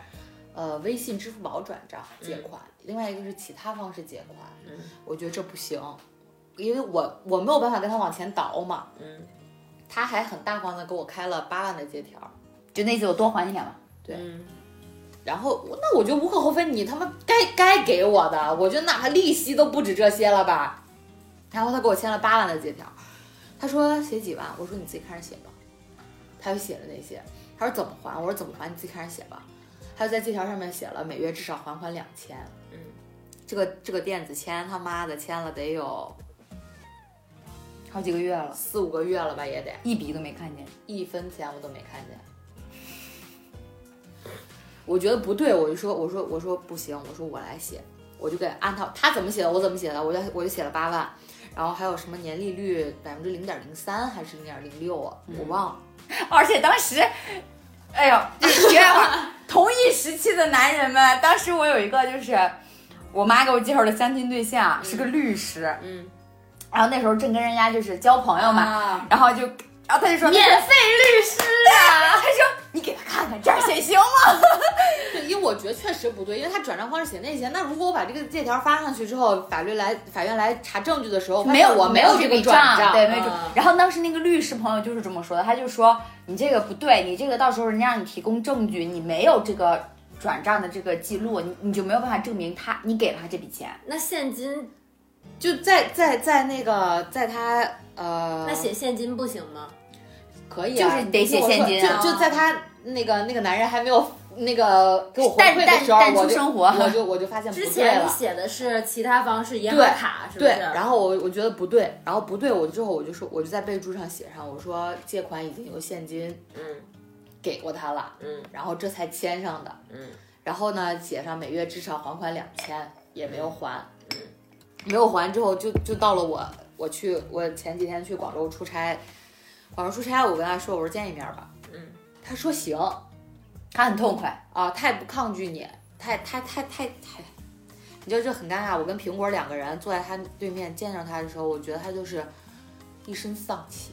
S4: 呃微信、支付宝转账借款，另外一个是其他方式借款。
S3: 嗯。
S4: 我觉得这不行，因为我我没有办法跟他往前倒嘛。
S3: 嗯。
S4: 他还很大方的给我开了八万的借条，
S2: 就那次我多还你两万。
S4: 对。
S3: 嗯
S4: 然后那我觉得无可厚非，你他妈该该给我的，我觉得哪怕利息都不止这些了吧。然后他给我签了八万的借条，他说写几万，我说你自己看着写吧。他就写了那些，他说怎么还，我说怎么还你自己看着写吧。他就在借条上面写了每月至少还款两千。
S3: 嗯，
S4: 这个这个电子签他妈的签了得有
S2: 好几个月了，
S4: 四五个月了吧，也得
S2: 一笔都没看见。
S4: 一分钱我都没看见。我觉得不对，我就说，我说，我说不行，我说我来写，我就给按他他怎么写的，我怎么写的，我就我就写了八万，然后还有什么年利率百分之零点零三还是零点零六啊，我忘了。(laughs)
S2: 而且当时，哎呦，题外话，(laughs) 同一时期的男人们，当时我有一个就是我妈给我介绍的相亲对象是个律师，
S3: 嗯
S2: 然后那时候正跟人家就是交朋友嘛，
S4: 啊，
S2: 然后就，然后他就说
S3: 免费律师啊！(laughs)
S2: 他说你给他看看这样写行吗？(laughs)
S4: 对，因为我觉得确实不对，因为他转账方式写那些，那如果我把这个借条发上去之后，法律来法院来查证据的时候，
S2: 没有
S4: 我
S2: 没
S4: 有这个转账，
S2: 对，没有。
S3: 啊
S2: 然后当时那个律师朋友就是这么说的，他就说你这个不对，你这个到时候人家让你提供证据，你没有这个转账的这个记录，你你就没有办法证明他你给了他这笔钱。
S3: 那现金，
S4: 就在在在那个在他呃，
S3: 那写现金不行吗？
S4: 可以啊，
S2: 就是得写现金啊。
S4: 就就在他那个那个男人还没有那个给我回
S2: 淡
S4: 馈的时候，我就
S2: 出生活
S4: 我就我就发现不
S3: 之
S4: 对了。
S3: 前你写的是其他方式，银行卡是不
S4: 对，然后我我觉得不对，然后不对，我之后我就说，我就在备注上写上，我说借款已经有现金
S3: 嗯
S4: 给过他了，
S3: 嗯
S4: 然后这才签上的，
S3: 嗯。
S4: 然后呢，写上每月至少还款两千，也没有还，嗯。没有还之后就就到了我我去我前几天去广州出差，广州出差我跟他说我说见一面吧，
S3: 嗯，
S4: 他说行
S2: 他很痛快，
S4: 啊，他也不抗拒你，太太太太太，你就这很尴尬。我跟苹果两个人坐在他对面见着他的时候，我觉得他就是一身丧气，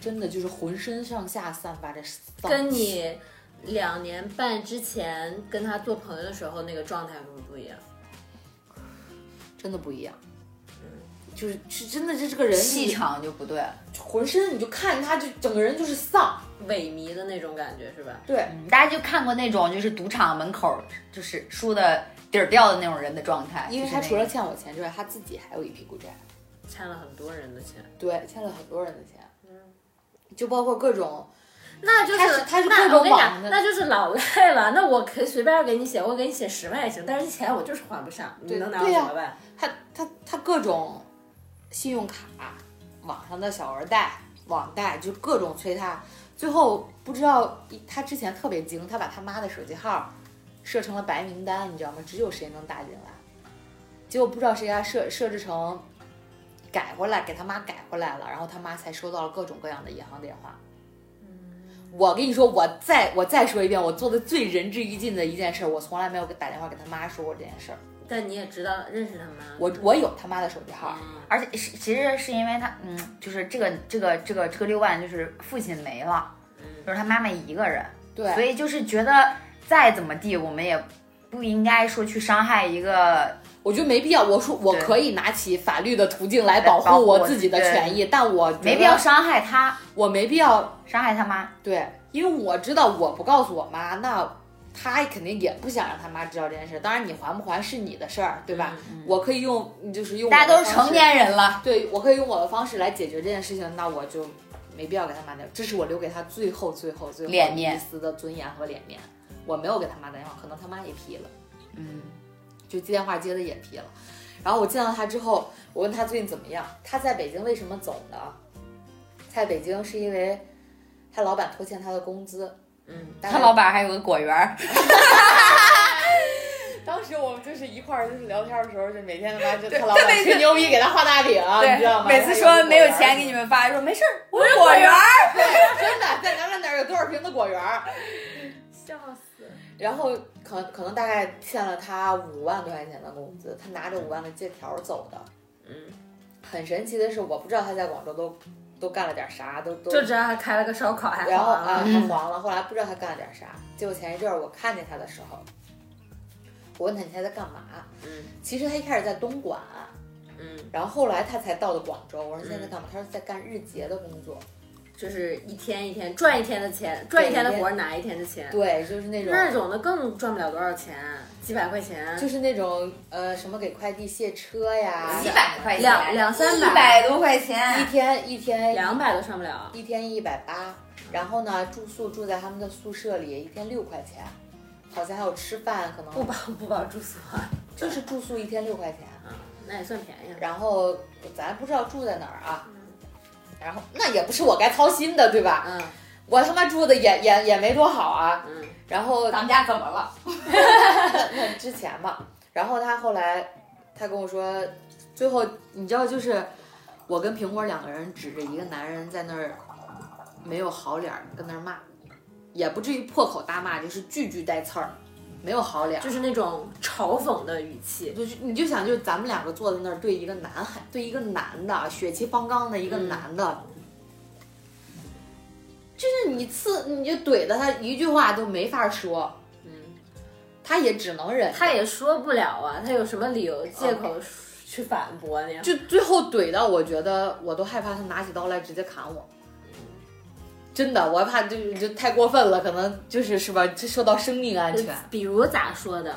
S4: 真的就是浑身上下散发着丧气。
S3: 跟你两年半之前跟他做朋友的时候那个状态是不是不一样？
S4: 真的不一样。就是是真的，这这个人
S2: 气场就不对。
S4: 浑身你就看他，就整个人就是丧。
S3: 萎靡的那种感觉是吧？
S4: 对，
S2: 嗯大家就看过那种就是赌场门口就是输的底儿掉的那种人的状态，
S4: 因为他除了欠我钱之外，他自己还有一屁股债。
S3: 欠了很多人的钱，
S4: 对，欠了很多人的钱。嗯就包括各种，
S3: 那就是
S4: 他是他是
S3: 那
S4: 各种
S3: 我跟你讲，
S4: 网的
S3: 那就是老赖了。那我可以随便给你写，我给你写十万也行，但是钱我就是还不上，你能拿我怎么办？
S4: 他他他各种信用卡、网上的小额贷、网贷，就各种催他。最后不知道他之前特别精，他把他妈的手机号设成了白名单，你知道吗？只有谁能打进来。结果不知道谁家设设置成改回来，给他妈改回来了，然后他妈才收到了各种各样的银行电话。我跟你说，我再我再说一遍，我做的最仁至义尽的一件事，我从来没有给打电话给他妈说过这件事儿。
S3: 但你也知道认识他妈，
S4: 我我有他妈的手机号，
S3: 嗯
S2: 而且是其实是因为他，嗯，就是这个这个这个这个六万就是父亲没了，就是他妈妈一个人，
S4: 对，
S2: 所以就是觉得再怎么地，我们也不应该说去伤害一个，
S4: 我觉得没必要。我说我可以拿起法律的途径来保
S2: 护
S4: 我自己的权益，但我
S2: 没必要，伤害他，
S4: 我没必要
S2: 伤害他妈。
S4: 对，因为我知道我不告诉我妈，那她肯定也不想让他妈知道这件事。当然，你还不还是你的事儿，对吧？我可以用，就是用
S2: 大家都是成年人了，
S4: 对我可以用我的方式来解决这件事情，那我就没必要给他妈打这是我留给他最后最后最后
S2: 脸面
S4: 一丝的尊严和脸面。我没有给他妈打电话，可能他妈也批了，
S2: 嗯，
S4: 就接电话接的也批了。然后我见到他之后，我问他最近怎么样，他在北京为什么走呢？在北京是因为他老板拖欠他的工资，
S3: 嗯，
S2: 他老板还有个果园儿，
S4: 当时 (laughs) 我们就是一块儿就是聊天的时候，就每天他妈就他老板吹牛逼给他画大饼，你知道吗？
S2: 每次说没有钱给你们发，说没事儿，我有果园
S4: 真的在哪哪哪有多少平的果园儿，
S3: 笑死。
S4: 然后可可能大概欠了他五万多块钱的工资，他拿着五万的借条走的。
S3: 嗯，
S4: 很神奇的是，我不知道他在广州都都干了点啥，都都
S3: 就知道他开了个烧烤还
S4: 然后啊
S3: 黄了。
S2: 嗯
S4: 还黄了，后来不知道他干了点啥。结果前一阵儿我看见他的时候，我问他你现在在干嘛？
S3: 嗯
S4: 其实他一开始在东莞。
S3: 嗯，
S4: 然后后来他才到的广州。我说现在在干嘛？他说在干日结的工作。
S3: 就是一天一天赚一天的钱，赚一天的活儿拿一天的钱。
S4: 对，就是那种
S3: 那种的更赚不了多少钱，几百块钱。
S4: 就是那种呃什么给快递卸车呀，
S2: 几百块钱，
S3: 两两三百
S2: 一百多块钱一，
S4: 天一天
S3: 两百都上不了。
S4: 一天一百八，然后呢住宿住在他们的宿舍里，一天六块钱，好像还有吃饭，可能
S3: 不包不包住宿啊，
S4: 就是住宿一天六块钱啊。
S3: 那也算便宜了。
S4: 然后咱不知道住在哪儿啊，然后那也不是我该操心的，对吧？
S3: 嗯
S4: 我他妈住的也也也没多好啊。
S3: 嗯
S4: 然后
S2: 咱们家怎么了？(laughs)
S4: 那之前嘛，然后他后来他跟我说，最后你知道就是我跟苹果两个人指着一个男人在那儿没有好脸儿跟那儿骂，也不至于破口大骂，就是句句带刺儿。没有好脸儿，
S3: 就是那种嘲讽的语气。
S4: 就是你就想，就是咱们两个坐在那儿对一个男孩，对一个男的，血气方刚的一个
S3: 嗯
S4: 男的，就是你刺你就怼的他一句话都没法说，
S3: 嗯，
S4: 他也只能忍，
S3: 他也说不了啊，他有什么理由借口去反驳呢？
S4: 就最后怼到我觉得我都害怕他拿起刀来直接砍我。真的，我害怕就就太过分了，可能就是是吧，这受到生命安全。
S3: 比如咋说的？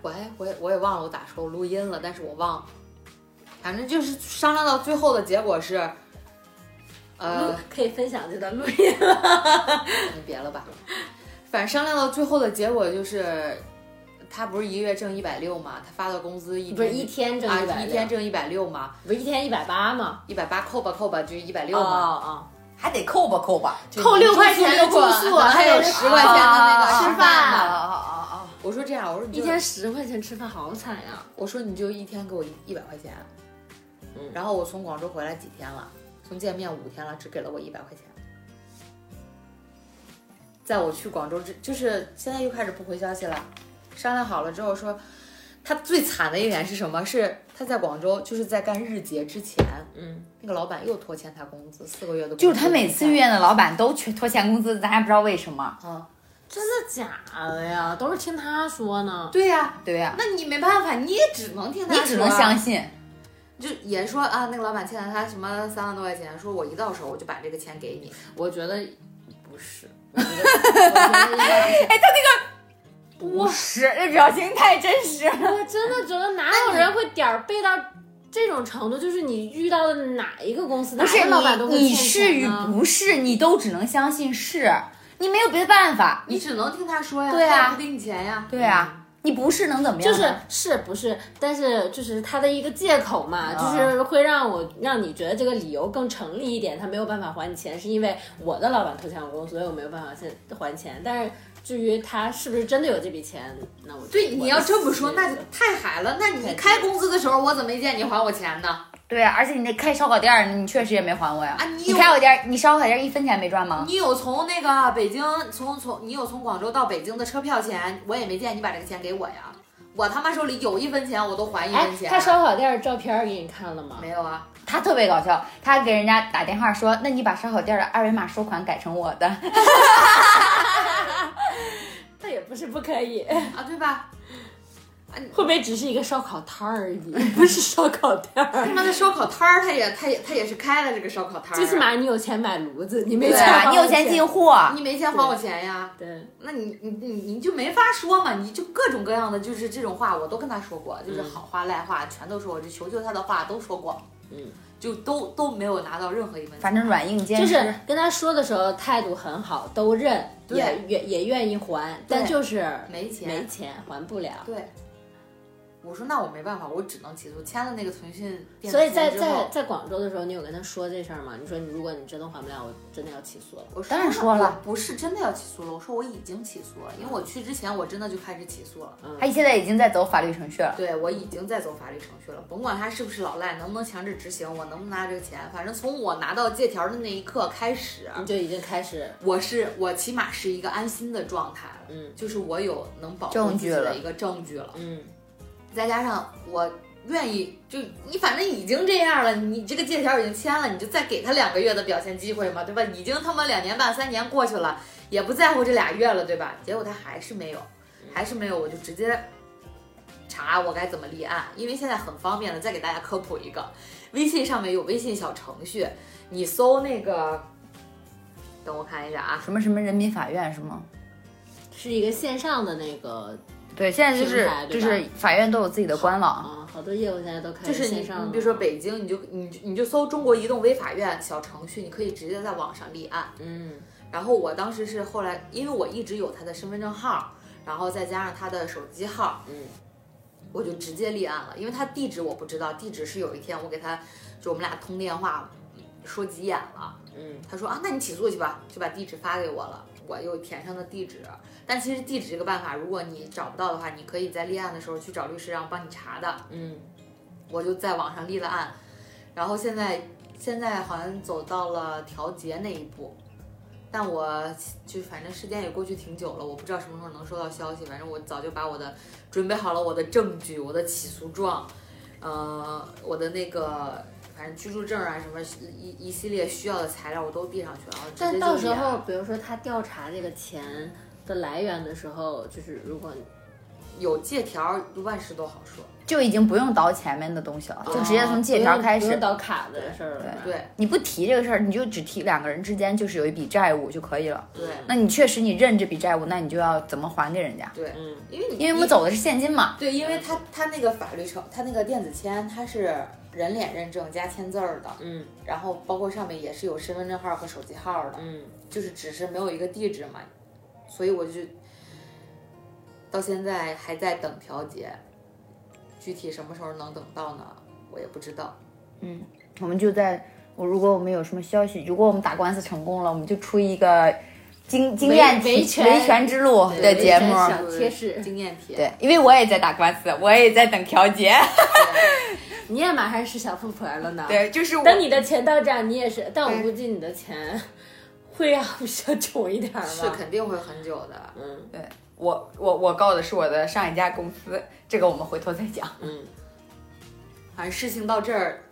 S4: 我还我也我也忘了我咋说，我录音了，但是我忘了。反正就是商量到最后的结果是，呃，
S3: 可以分享这段录音。
S4: 你别了吧。反正商量到最后的结果就是，他不是一个月挣一百六嘛，他发的工资一
S3: 不是一天挣
S4: 啊
S3: 一百
S4: 一天挣一百六嘛，
S3: 不是一天一百八吗？
S4: 一百八扣吧扣吧就一百六
S3: 哦
S4: 啊，
S3: 哦，
S2: 还得扣吧扣吧，
S4: 就
S3: 扣六块钱的住宿
S4: 还有十块钱的那个
S3: 啊
S4: 吃饭。
S2: 啊啊啊！
S4: 我说这样，我说你
S3: 一天十块钱吃饭好惨呀！
S4: 我说你就一天给我一一百块钱，
S3: 嗯
S4: 然后我从广州回来几天了，从见面五天了，只给了我一百块钱。在我去广州之，就是现在又开始不回消息了。商量好了之后说，他最惨的一点是什么？是他在广州就是在干日结之前，
S3: 嗯，
S4: 那个老板又拖欠他工资，四个月的工资
S2: 就是他每次遇见的老板都缺拖欠工资，咱也不知道为什么。
S4: 嗯，
S3: 真的假的呀？都是听他说呢。
S4: 对呀、
S2: 对呀、
S4: 那你没办法，你也只能听他说，
S2: 你只能相信。
S4: 就也说啊，那个老板欠了他什么三万多块钱，说我一到手我就把这个钱给你。
S3: 我觉得不是，我觉得 (laughs) 我觉得应该是 (laughs)
S2: 不是，这表情太真实了。
S3: 我真的觉得哪有人会点儿背到这种程度？就是你遇到的哪一个公司，哪
S2: 不是
S3: 个老板都会
S2: 你，是与不是，你都只能相信是，你没有别的办法。
S4: 你只能听他说呀，
S2: 对啊
S4: 他也不给你钱呀。
S2: 对啊，你不是能怎么样
S3: 就？是是不是？但是就是他的一个借口嘛，
S2: 啊
S3: 就是会让我让你觉得这个理由更成立一点。他没有办法还你钱，是因为我的老板拖欠我工，所以我没有办法现还钱。但是至于他是不是真的有这笔钱，那我
S4: 对，你要这么说，那就太嗨了。那你开工资的时候，我怎么没见你还我钱呢？
S2: 对啊，而且你那开烧烤店儿，你确实也没还我呀。
S4: 啊你有
S2: 开我店儿，你烧烤店儿一分钱没赚吗？
S4: 你有从那个北京，从从你有从广州到北京的车票钱，我也没见你把这个钱给我呀。我他妈手里有一分钱，我都还一
S3: 哎
S4: 分，钱。
S3: 他烧烤店的照片给你看了吗？
S4: 没有啊？
S2: 他特别搞笑，他给人家打电话说：“那你把烧烤店的二维码收款改成我的。(laughs)
S3: 那也不是不可以，(laughs)
S4: 啊，对吧？
S3: 会不会只是一个烧烤摊儿而已，(laughs) 不是烧烤店
S4: 他
S3: 儿？
S4: 妈的烧烤摊儿，他也他也他也是开了这个烧烤摊儿啊。
S3: 最起码你有钱买炉子，你”没钱
S2: 啊，你有钱进货。
S4: 你没钱还我钱呀？
S3: 对，
S4: 那你你你你就没法说嘛，你就各种各样的就是这种话，我都跟他说过，就是好话赖话全都说过，就求求他的话都说过，
S3: 嗯，
S4: 就都都没有拿到任何一分钱。
S2: 反正软硬兼施。
S3: 就是跟他说的时候态度很好，都认，
S4: 对
S3: 也愿也愿意还，但就是
S4: 没钱
S3: 没钱还不了。
S4: 对，我说那我没办法，我只能起诉，签了那个腾讯电子
S3: 所以在在在广州的时候，你有跟他说这事儿吗？你说你如果你真的还不了，我真的要起诉了。
S4: 我
S2: 当然说了，
S4: 不是真的要起诉了，我说我已经起诉了，因为我去之前我真的就开始起诉了。
S2: 嗯他现在已经在走法律程序了。
S4: 对我已经在走法律程序了，甭管他是不是老赖，能不能强制执行，我能不能拿这个钱，反正从我拿到借条的那一刻开始，
S3: 你就已经开始，
S4: 我是我起码是一个安心的状态了，
S3: 嗯
S4: 就是我有能保护自己
S2: 证据
S4: 的一个证据了，
S3: 嗯，
S4: 再加上我愿意，就你反正已经这样了，你这个借条已经签了，你就再给他两个月的表现机会嘛，对吧？已经他妈两年半三年过去了，也不在乎这俩月了，对吧？结果他还是没有，还是没有，我就直接查我该怎么立案，因为现在很方便的。再给大家科普一个，微信上面有微信小程序，你搜那个，等我看一下啊，
S2: 什么什么人民法院是吗？
S3: 是一个线上的那个
S2: 对，现在就是就是法院都有自己的官网。
S3: 啊，好多业务现在都开
S4: 就是你，
S3: 线上的。
S4: 你比如说北京，你就你你就搜中国移动微法院小程序，你可以直接在网上立案。
S3: 嗯
S4: 然后我当时是后来，因为我一直有他的身份证号，然后再加上他的手机号，
S3: 嗯，
S4: 我就直接立案了。因为他地址我不知道，地址是有一天我给他，就我们俩通电话说急眼了，
S3: 嗯，
S4: 他说啊，那你起诉去吧，就把地址发给我了，我又填上了地址。但其实地址这个办法，如果你找不到的话，你可以在立案的时候去找律师，然后帮你查的。
S3: 嗯，
S4: 我就在网上立了案，然后现在现在好像走到了调解那一步，但我就反正时间也过去挺久了，我不知道什么时候能收到消息。反正我早就把我的准备好了我的证据，我的起诉状，呃，我的那个反正居住证啊什么一一系列需要的材料我都递上去了。
S3: 但到时候，比如说他调查这个钱的来源的时候，就是如果
S4: 有借条，万事都好说。
S2: 就已经不用倒前面的东西了，就直接从借条开始
S3: 不用。倒卡的事儿了。
S4: 对
S2: 你不提这个事儿，你就只提两个人之间就是有一笔债务就可以了。
S4: 对
S2: 那你确实你认这笔债务，那你就要怎么还给人家？
S4: 对，
S3: 嗯，
S4: 因为你
S2: 因为我们走的是现金嘛。
S4: 对，因为他他那个法律程，他那个电子签，他是人脸认证加签字儿的，
S3: 嗯。
S4: 然后包括上面也是有身份证号和手机号的，
S3: 嗯，
S4: 就是只是没有一个地址嘛，所以我就到现在还在等调解，具体什么时候能等到呢？我也不知道。
S2: 嗯我们就在我如果我们有什么消息，如果我们打官司成功了，我们就出一个经经验体
S3: 维权
S2: 维权之路的节目。
S3: 小贴士
S4: 经验帖，
S2: 对，因为我也在打官司，我也在等调解。
S3: 你也马上是小富婆了呢。，
S2: 对，就是我
S3: 等你的钱到账，你也是，但我估计你的钱会要比较久一点儿吧。
S4: 是肯定会很久的。
S3: 嗯
S2: 对我我我告的是我的上一家公司，这个我们回头再讲。
S3: 嗯，
S4: 反正事情到这儿，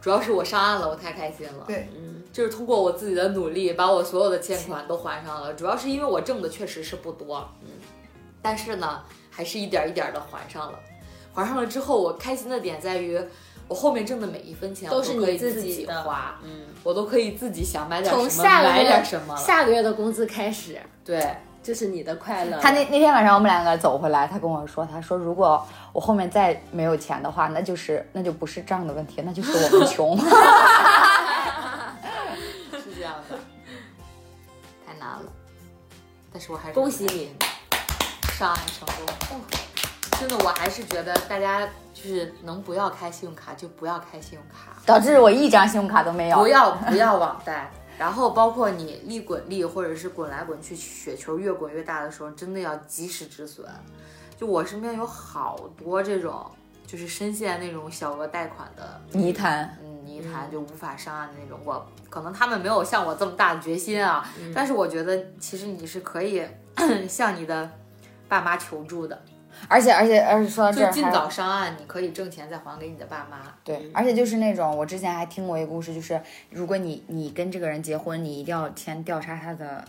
S4: 主要是我上岸了，我太开心了。
S2: 对
S3: 嗯，
S4: 就是通过我自己的努力，把我所有的欠款都还上了。主要是因为我挣的确实是不多，嗯，但是呢，还是一点一点的还上了。还上了之后，我开心的点在于，我后面挣的每一分钱
S3: 都是
S4: 我可以
S3: 你自
S4: 自
S3: 己的
S4: 花，
S3: 嗯，
S4: 我都可以自己想买点
S3: 从
S4: 什么买
S3: 下个月
S4: 点什么。
S3: 下个月的工资开始，
S4: 对，
S3: 就是你的快乐。
S2: 他那那天晚上我们两个走回来，他跟我说，他说如果我后面再没有钱的话，那就是那就不是账的问题，那就是我们穷。(laughs) (laughs)
S4: 是这样的，太难了。但是我还是
S3: 恭喜你，
S4: 上岸成功。真的，我还是觉得大家就是能不要开信用卡就不要开信用卡。
S2: 导致我一张信用卡都没有。
S4: 不要不要网贷，然后包括你利滚利或者是滚来滚去，雪球越滚越大的时候，真的要及时止损。就我身边有好多这种，就是深陷那种小额贷款的
S2: 泥潭，
S4: 嗯泥潭，就无法上岸的那种。我可能他们没有像我这么大的决心啊，但是我觉得其实你是可以 (clears throat) 向你的爸妈求助的，
S2: 而且而且而且说到这儿
S4: 尽早上岸，你可以挣钱再还给你的爸妈。
S2: 对，而且就是那种我之前还听过一个故事，就是如果你你跟这个人结婚，你一定要先调查他的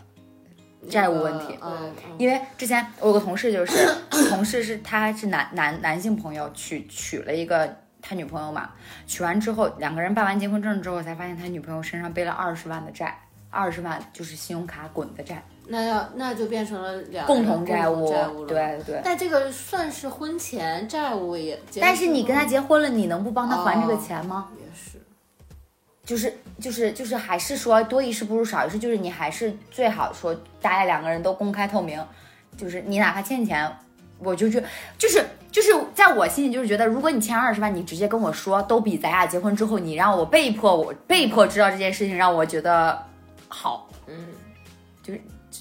S2: 债务问题。
S3: 嗯，
S2: 因为之前我有个同事，就是同事是他是男男男性朋友娶娶了一个他女朋友嘛，娶完之后两个人办完结婚证之后，才发现他女朋友身上背了二十万的债，二十万就是信用卡滚的债，
S3: 那要那就变成了两
S2: 共同债务，
S3: 债务了。，
S2: 对对。
S3: 但这个算是婚前债务也，
S2: 但是你跟他结婚了，你能不帮他还这个
S3: 哦
S2: 钱吗？
S3: 也是，
S2: 就是就是就是还是说多一事不如少一事，就是你还是最好说大家两个人都公开透明，就是你哪怕欠钱，我就去就是就是在我心里就是觉得，如果你欠二十万，你直接跟我说，都比咱俩结婚之后你让我被迫我被迫知道这件事情，让我觉得好，
S3: 嗯，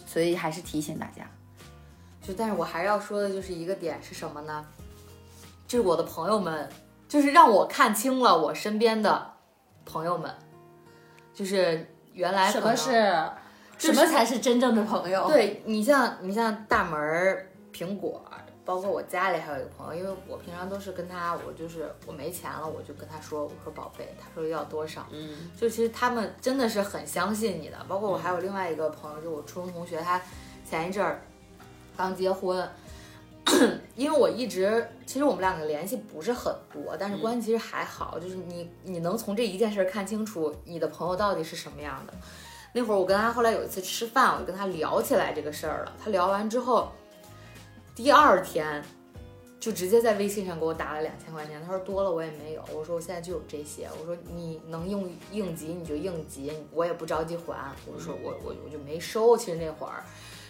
S2: 所以还是提醒大家，
S4: 就但是我还是要说的就是一个点是什么呢？就是我的朋友们，就是让我看清了我身边的朋友们，就是原来
S3: 什么是什么才是真正的朋友？，
S4: 对你像你像大门儿苹果，包括我家里还有一个朋友，因为我平常都是跟他，我就是我没钱了，我就跟他说，我说宝贝，他说要多少，
S3: 嗯
S4: 就其实他们真的是很相信你的。包括我还有另外一个朋友，就我初中同学，他前一阵儿刚结婚。(coughs) 因为我一直，其实我们两个联系不是很多，但是关系其实还好。就是你，你能从这一件事儿看清楚你的朋友到底是什么样的。那会儿我跟他后来有一次吃饭，我就跟他聊起来这个事儿了。他聊完之后，第二天就直接在微信上给我打了两千块钱。他说多了我也没有。我说我现在就有这些。我说你能用应急你就应急，我也不着急还。我说我我我就没收。其实那会儿，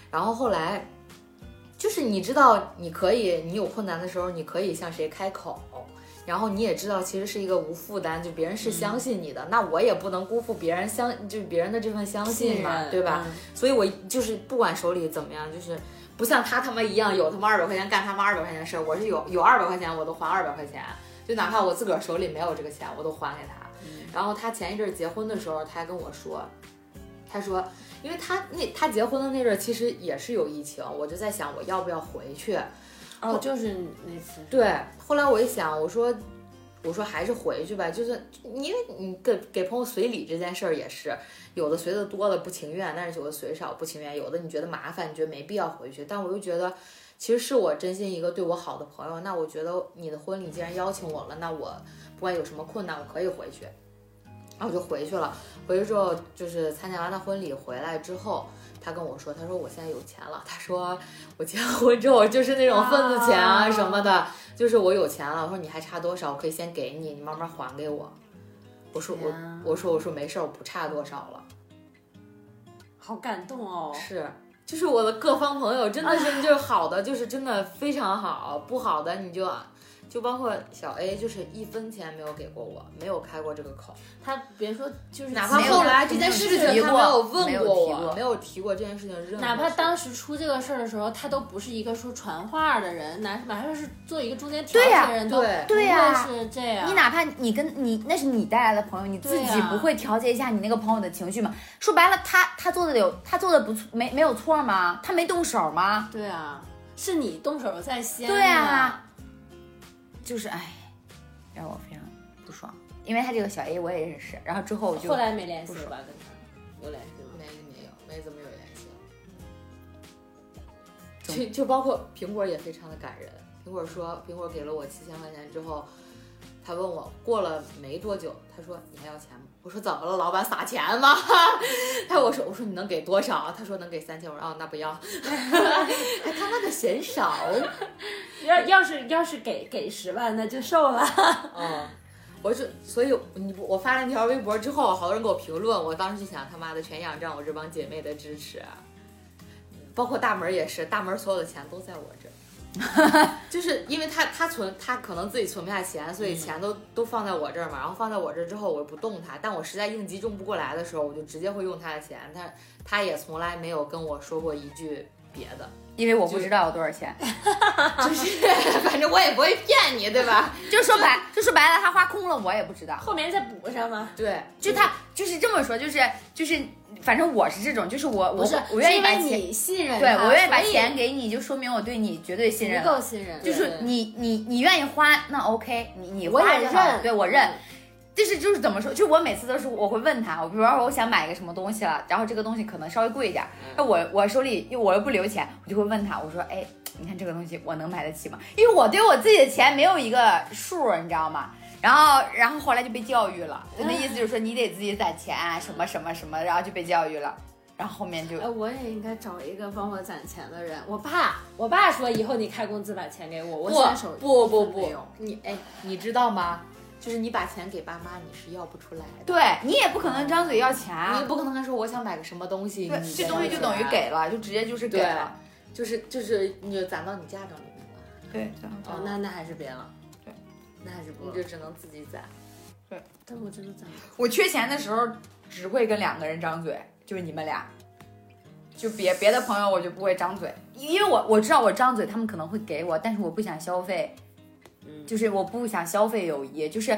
S4: 然后后来就是你知道你可以，你有困难的时候你可以向谁开口。然后你也知道，其实是一个无负担，就别人是相信你的，那我也不能辜负别人相，就是别人的这份相信嘛，对吧？？所以我就是不管手里怎么样，就是不像他他妈一样有他妈二百块钱干他妈二百块钱的事儿，我是有有二百块钱我都还二百块钱，就哪怕我自个儿手里没有这个钱，我都还给他。然后他前一阵儿结婚的时候，他还跟我说，他说，因为他那他结婚的那阵儿其实也是有疫情，我就在想我要不要回去。
S3: 哦，就是那次。
S4: 对，后来我一想，我说，我说还是回去吧，就是因为你给给朋友随礼这件事儿也是，有的随的多了不情愿，但是有的随少不情愿，有的你觉得麻烦，你觉得没必要回去，但我又觉得，其实是我真心一个对我好的朋友，那我觉得你的婚礼既然邀请我了，那我不管有什么困难，我可以回去，然后我就回去了。回去之后就是参加完他婚礼回来之后。他跟我说：“他说我现在有钱了。他说我结婚之后就是那种份子钱啊什么的，就是我有钱了。我说你还差多少？我可以先给你，你慢慢还给我。我说我我说我说没事，我不差多少了。
S3: 好感动哦！
S4: 是，就是我的各方朋友真的是就是好的，就是真的非常好，不好的你就。”就包括小 A，就是一分钱没有给过我，没有开过这个口。
S3: 他别说，就是
S4: 哪怕后来这件事情他没有问过
S2: 我，
S4: 没有提过这件事情。
S3: 哪怕当时出这个事儿的时候，他都不是一个说传话的人，哪哪怕是做一个中间调解的人，
S4: 对
S2: 对呀，
S3: 是这样。
S2: 你哪怕你跟你那是你带来的朋友，你自己不会调节一下你那个朋友的情绪吗？说白了，他他做的有他做的不错，没没有错吗？他没动手吗？
S3: 对啊，是你动手在先。
S2: 对啊，就是哎。让我非常不爽，因为他这个小 A 我也认识，然后之后我就
S3: 后来没联系了吧？跟他有联系吗？
S4: 没没有，没怎么有联系了。就就包括苹果也非常的感人，苹果说苹果给了我七千块钱之后，他问我过了没多久，他说你还要钱吗？我说怎么了，老板撒钱吗？他我说我说你能给多少？他说能给三千，我说哦那不要，还他妈的嫌少。(laughs)
S3: 要要是要是给给十万，那就瘦了。
S4: 嗯，我就所以你我发了那条微博之后，好多人给我评论，我当时就想他妈的全仰仗我这帮姐妹的支持，包括大门也是，大门所有的钱都在我这儿，(laughs) 就是因为他他存他可能自己存不下钱，所以钱都都放在我这儿嘛，然后放在我这儿之后我又不动他，但我实在应急用不过来的时候，我就直接会用他的钱，他他也从来没有跟我说过一句别的。
S2: 因为我不知道有多少钱，
S4: 就是 (laughs) 反正我也不会骗你，对吧？(laughs)
S2: 就说白就说白了，他花空了，我也不知道，
S3: 后面再补上吗？
S4: 对，
S2: 就他就是这么说，就是就是，反正我是这种，就是我我
S3: 是
S2: 我愿意把
S3: 钱信任，
S2: 对我愿意把钱给你，就说明我对你绝对信任，
S3: 足够信任，
S2: 就是你你你愿意花，那 OK，你你
S3: 我也认，
S2: 对我认。就是就是怎么说？就我每次都是我会问他，我比如说我想买个什么东西了，然后这个东西可能稍微贵一点，那我我手里又我又不留钱，我就会问他，我说，哎，你看这个东西我能买得起吗？因为我对我自己的钱没有一个数，你知道吗？然后然后后来就被教育了，那意思就是说你得自己攒钱，什么什么什么，然后就被教育了，然后后面就，
S3: 哎，我也应该找一个帮我攒钱的人。我爸，(laughs) 我爸说以后你开工资把钱给我，我现手
S4: 不不不，你哎，你知道吗？就是你把钱给爸妈，你是要不出来的。
S2: 对你也不可能张嘴要钱，
S4: 你也不可能还说我想买个什么东西，
S2: 这东西就等于给了，就直接就是给了，
S4: 就是就是你就攒到你嫁妆里面
S2: 了。对，
S3: 哦，那那还是别了。
S2: 对，
S3: 那还是不，
S4: 你就只能自己攒。
S2: 对，
S3: 但我真的攒。
S2: 我缺钱的时候只会跟两个人张嘴，就是你们俩，就别别的朋友我就不会张嘴，因为我我知道我张嘴他们可能会给我，但是我不想消费。就是我不想消费友谊，就是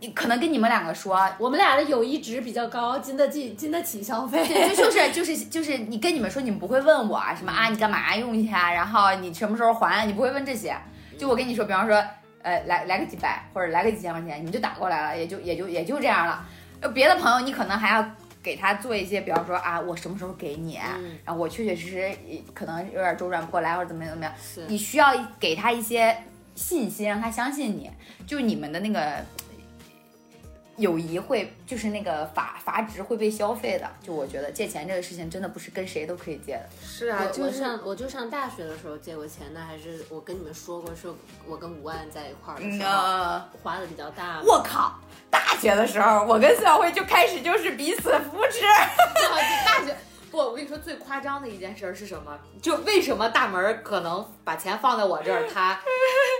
S2: 你可能跟你们两个说，
S3: 我们俩的友谊值比较高，经得起经得起消费。
S2: 对，就是 (laughs) 就是就是你跟你们说，你们不会问我什么啊，你干嘛用一下？然后你什么时候还？你不会问这些。就我跟你说，比方说，呃，来来个几百或者来个几千块钱，你就打过来了，也就也就也就这样了。别的朋友，你可能还要给他做一些，比方说啊，我什么时候给你？然后我确确实实可能有点周转不过来，或者怎么样怎么样。你需要给他一些。信心让他相信你，就你们的那个友谊会，就是那个阀阀值会被消费的。就我觉得借钱这个事情真的不是跟谁都可以借的。
S4: 是啊，
S3: 就上我就上大学的时候借过钱，那还是我跟你们说过，是我跟吴万在一块儿的时候花的比较大。
S2: 我靠，大学的时候我跟孙小慧就开始就是彼此扶持。
S4: 大学。(laughs) 不，我跟你说最夸张的一件事是什么？就为什么大门可能把钱放在我这儿，他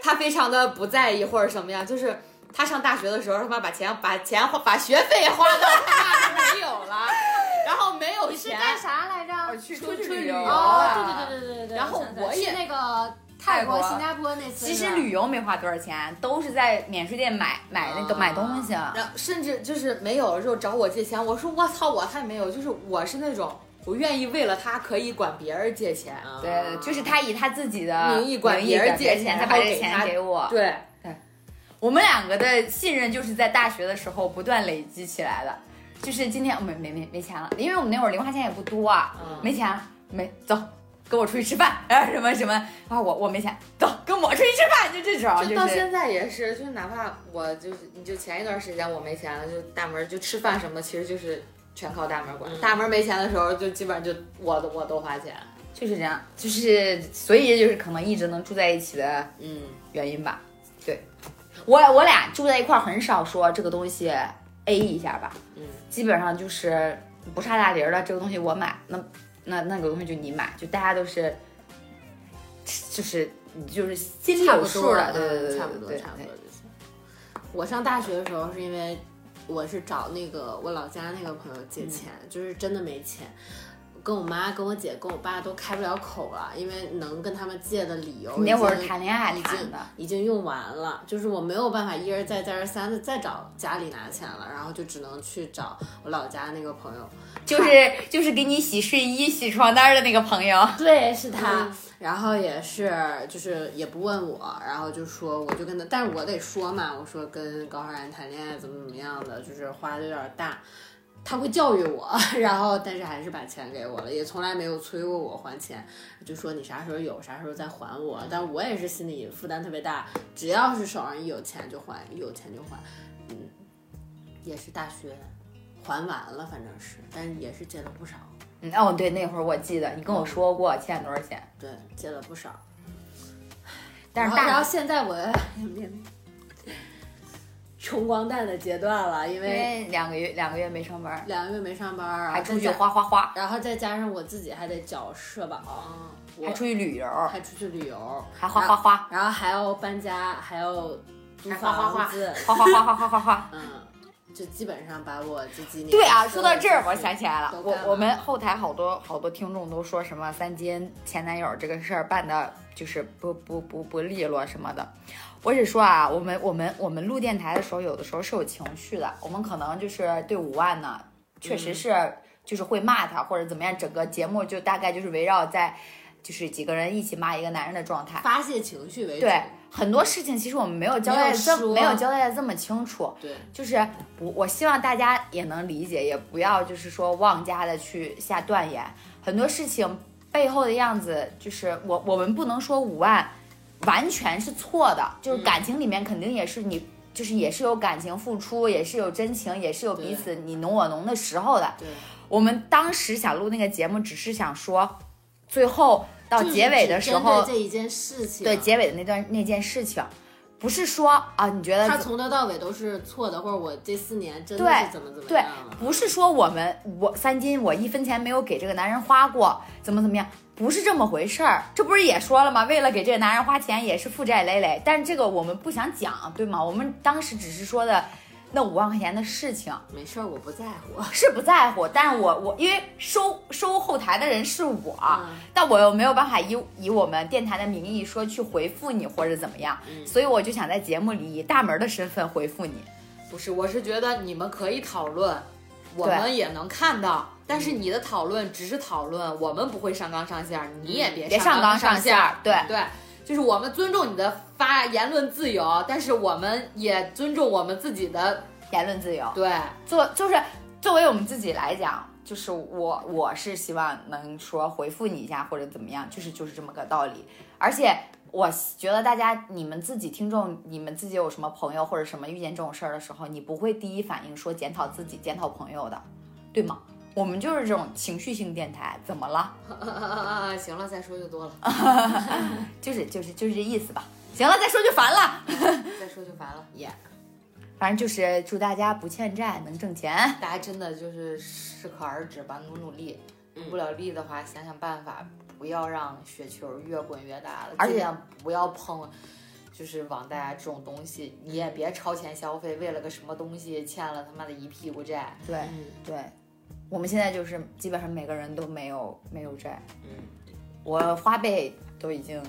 S4: 他非常的不在意或者什么样？就是他上大学的时候，他妈把钱把钱花把学费花到他那没有了，(laughs) 然后没有钱。
S3: 你是干啥来着？
S2: 去
S4: 出去旅
S2: 游。
S3: 哦，对对对对对对。
S4: 然后我也
S3: 那个。泰国、新加坡那次，
S2: 其实旅游没花多少钱，都是在免税店买买那个、
S3: 啊
S2: 买东西。
S4: 然后甚至就是没有的时候找我借钱，我说我操，我还没有，就是我是那种我愿意为了他可以管别人借钱，
S3: 啊
S2: 对，就是他以他自己的
S4: 名义管别人借钱
S2: 他把钱给我。
S4: 对，
S2: 我们两个的信任就是在大学的时候不断累积起来的。就是今天我没没没没钱了，因为我们那会儿零花钱也不多啊，
S4: 嗯
S2: 没钱了，没走，跟我出去吃饭，啊什么什么，啊我我没钱，走，跟我出去吃饭，就这种，就
S4: 到现在也是，就哪怕我就是，你就前一段时间我没钱了，就大门就吃饭什么的，其实就是全靠大门管。
S3: 嗯
S4: 大门没钱的时候，就基本上就我都我都花钱。
S2: 就是这样，就是所以就是可能一直能住在一起的
S3: 嗯，
S2: 原因吧。对，我我俩住在一块儿，很少说这个东西 A 一下吧，
S3: 嗯，
S2: 基本上就是不差大零儿的，这个东西我买，那那那个东西就你买，就大家都是，就是就是心里有数了，对对对
S3: 差不多
S2: 对
S3: 差不多就行。我上大学的时候是因为我是找那个我老家那个朋友借钱，就是真的没钱。跟我妈、跟我姐、跟我爸都开不了口了，因为能跟他们借的理由
S2: 你那会儿谈恋爱
S3: 已经已经用完了，就是我没有办法一而再再而三的再找家里拿钱了，然后就只能去找我老家那个朋友。
S2: 就是就是给你洗睡衣、洗床单的那个朋友。
S3: 对，是他。然后也是，就是也不问我，然后就说，我就跟他，但是我得说嘛，我说跟高浩然谈恋爱怎么怎么样的，就是花的有点大，他会教育我，(laughs) 然后但是还是把钱给我了，也从来没有催过我还钱，就说你啥时候有啥时候再还我，但我也是心里负担特别大，只要是手上一有钱就还，一有钱就还，嗯，也是大学还完了，反正是，但是也是借了不少。
S2: 嗯哦，对，那会儿我记得你跟我说过欠多少钱，
S3: 对，借了不少。
S2: 但是
S3: 然后，然后现在我 (laughs) 穷光蛋的阶段了，因
S2: 因
S3: 为
S2: 为两个月两个月没上班，
S3: 两个月没上班，
S2: 还出去花花花，
S3: 然后再加上我自己还得缴社保，我
S2: 还出去旅游，
S3: 还出去旅游，
S2: 还花花花，
S3: 然后还要搬家，还要
S2: 花花花。花花花花花花。(laughs)
S3: 嗯，就基本上把我这几年
S2: 对啊，说到这儿，我想起来了，我我们后台好多好多听众都说什么三金前男友这个事儿办的，就是不不不不利落什么的。我只说啊，我们我们我们录电台的时候，有的时候是有情绪的，我们可能就是对五万呢，确实是就是会骂他或者怎么样，整个节目就大概就是围绕在就是几个人一起骂一个男人的状态。
S3: 发泄情绪为主，
S2: 对，很多事情其实我们没有交代的这
S3: 没有
S2: 交代的这么清楚。
S3: 对
S2: 就是我我希望大家也能理解，也不要就是说妄加的去下断言。很多事情背后的样子，就是我我们不能说五万完全是错的，就是感情里面肯定也是你。就是也是有感情付出，也是有真情，也是有彼此你侬我侬的时候的。
S3: 对，
S2: 我们当时想录那个节目，只是想说，最后到结尾的时候，
S3: 对这一件事情，
S2: 对结尾的那段那件事情，不是说啊，你觉得
S3: 他从头到尾都是错的，或者我这四年真的
S2: 对
S3: 是怎么怎么
S2: 对
S3: 样了，
S2: 不是说我们我三金我一分钱没有给这个男人花过，怎么怎么样，不是这么回事儿。这不是也说了吗？为了给这个男人花钱，也是负债累累。但是这个我们不想讲，对吗？我们当时只是说的那五万块钱的事情，
S3: 没事儿，我不在乎。
S2: 是不在乎。但是我我因为收收后台的人是我，
S3: 嗯
S2: 但我又没有办法以以我们电台的名义说去回复你或者怎么样，
S3: 嗯
S2: 所以我就想在节目里以大门的身份回复你。
S4: 不是，我是觉得你们可以讨论，我们也能看到，但是你的讨论只是讨论，我们不会上纲上线儿，你也别
S2: 别
S4: 上
S2: 上纲上
S4: 上
S2: 线儿对
S4: 对，就是我们尊重你的发言论自由，但是我们也尊重我们自己的
S2: 言论自由，
S4: 对。
S2: 作就是作为我们自己来讲，就是我我是希望能说回复你一下或者怎么样，就是就是这么个道理。而且我觉得大家你们自己听众，你们自己有什么朋友或者什么遇见这种事儿的时候，你不会第一反应说检讨自己、检讨朋友的，对吗？我们就是这种情绪性电台，怎么了？
S4: 啊啊啊啊啊！行了，再说就多了，(laughs)
S2: 就是就是就是这意思吧。行了，再说就烦了。(laughs)
S4: 再说就烦了。
S3: 耶、
S2: 反正就是祝大家不欠债，能挣钱。
S4: 大家真的就是适可而止吧，努努力。努不了力的话，想想办法，不要让雪球越滚越大了，
S2: 而且
S4: 尽量不要碰。就是网贷啊这种东西，你也别超前消费，为了个什么东西欠了他妈的一屁股债。
S2: 对
S3: 嗯
S2: 对，我们现在就是基本上每个人都没有没有债。
S3: 嗯，
S2: 我花呗都已经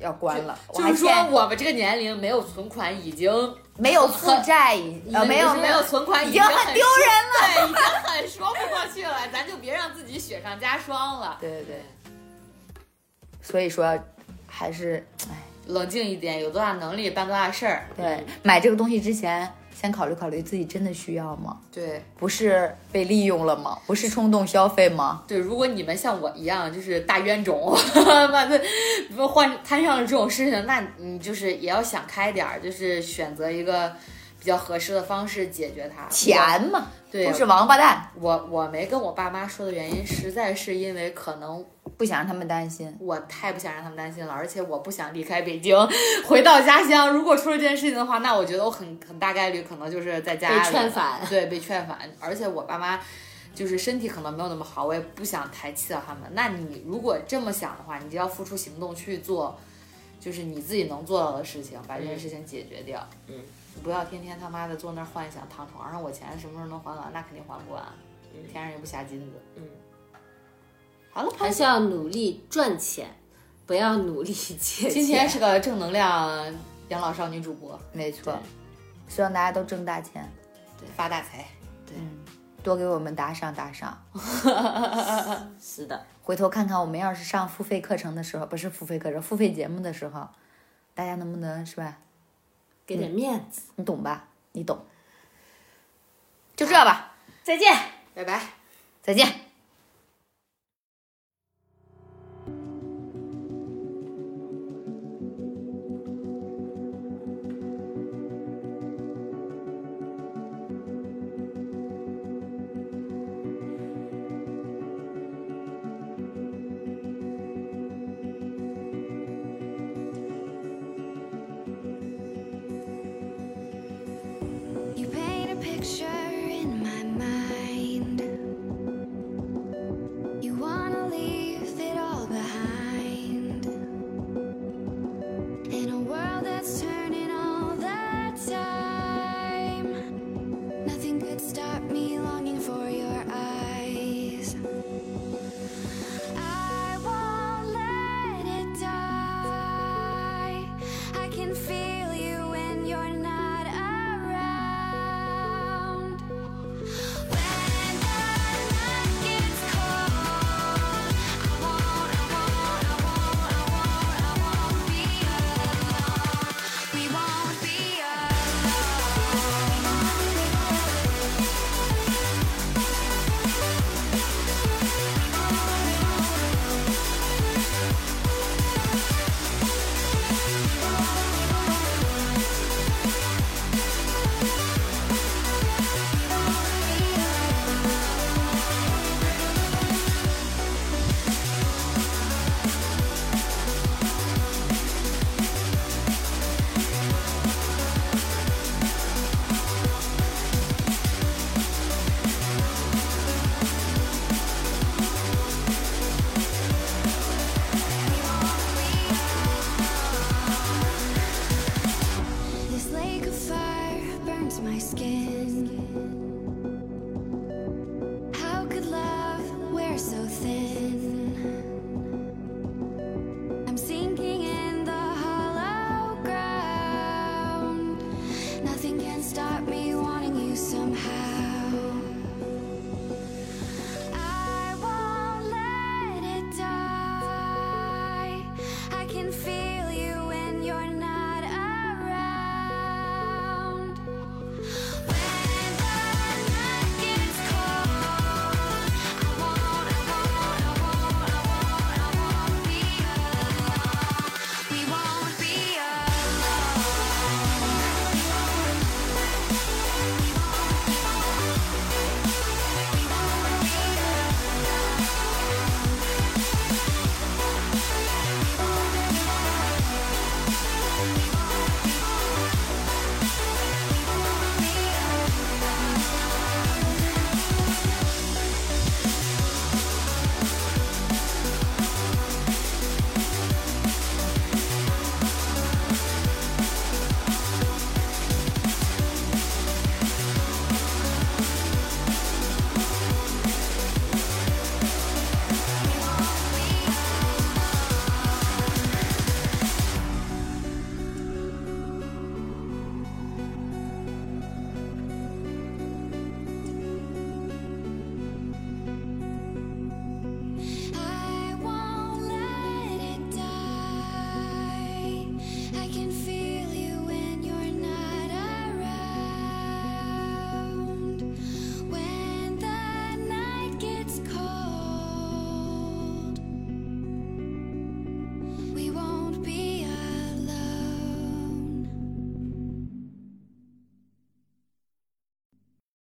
S2: 要关了，我还
S4: 就是说
S2: 欠
S4: 我们这个年龄没有存款已经
S2: 没有负债，(laughs) 呃，没有
S4: 没有存款
S2: 已
S4: 经
S2: 经很丢人
S4: 人了，对，已经很说不过去了，咱就别让自己雪上加霜了。
S2: 对对对，所以说还是
S4: 冷静一点，有多大能力办多大事儿。
S2: 对买这个东西之前，先考虑考虑自己真的需要吗？
S4: 对
S2: 不是被利用了吗？不是冲动消费吗？
S4: 对，如果你们像我一样就是大冤种，(laughs) 妈的，不换摊上了这种事情，那你就是也要想开点儿，就是选择一个比较合适的方式解决它。
S2: 钱嘛，
S4: 对
S2: 不是王八蛋，
S4: 我我没跟我爸妈说的原因，实在是因为可能
S2: 不想让他们担心。
S4: 我太不想让他们担心了，而且我不想离开北京，回到家乡。如果出了这件事情的话，那我觉得我很很大概率可能就是在家
S3: 被
S4: 里
S3: 劝返
S4: 对，被劝返。而且我爸妈就是身体可能没有那么好，我也不想抬气到他们。那你如果这么想的话，你就要付出行动去做，就是你自己能做到的事情，把这件事情解决掉。
S3: 嗯，
S4: 你不要天天他妈的坐那儿幻想躺床上，我钱什么时候能还完？那肯定还不完，天上又不下金子。
S3: 嗯，
S4: 好了，
S3: 还是要努力赚钱，不要努力借钱。
S4: 今天是个正能量养老少女主播，
S2: 没错，希望大家都挣大钱，
S4: 发大财。
S2: 嗯，多给我们打赏打赏。(laughs)
S3: 是的，
S2: 回头看看我们要是上付费课程的时候，不是付费课程，付费节目的时候，大家能不能是吧？
S3: 给点面子。
S2: 你懂吧？你懂。就这吧，再见，
S4: 拜拜。
S2: 再见。skin.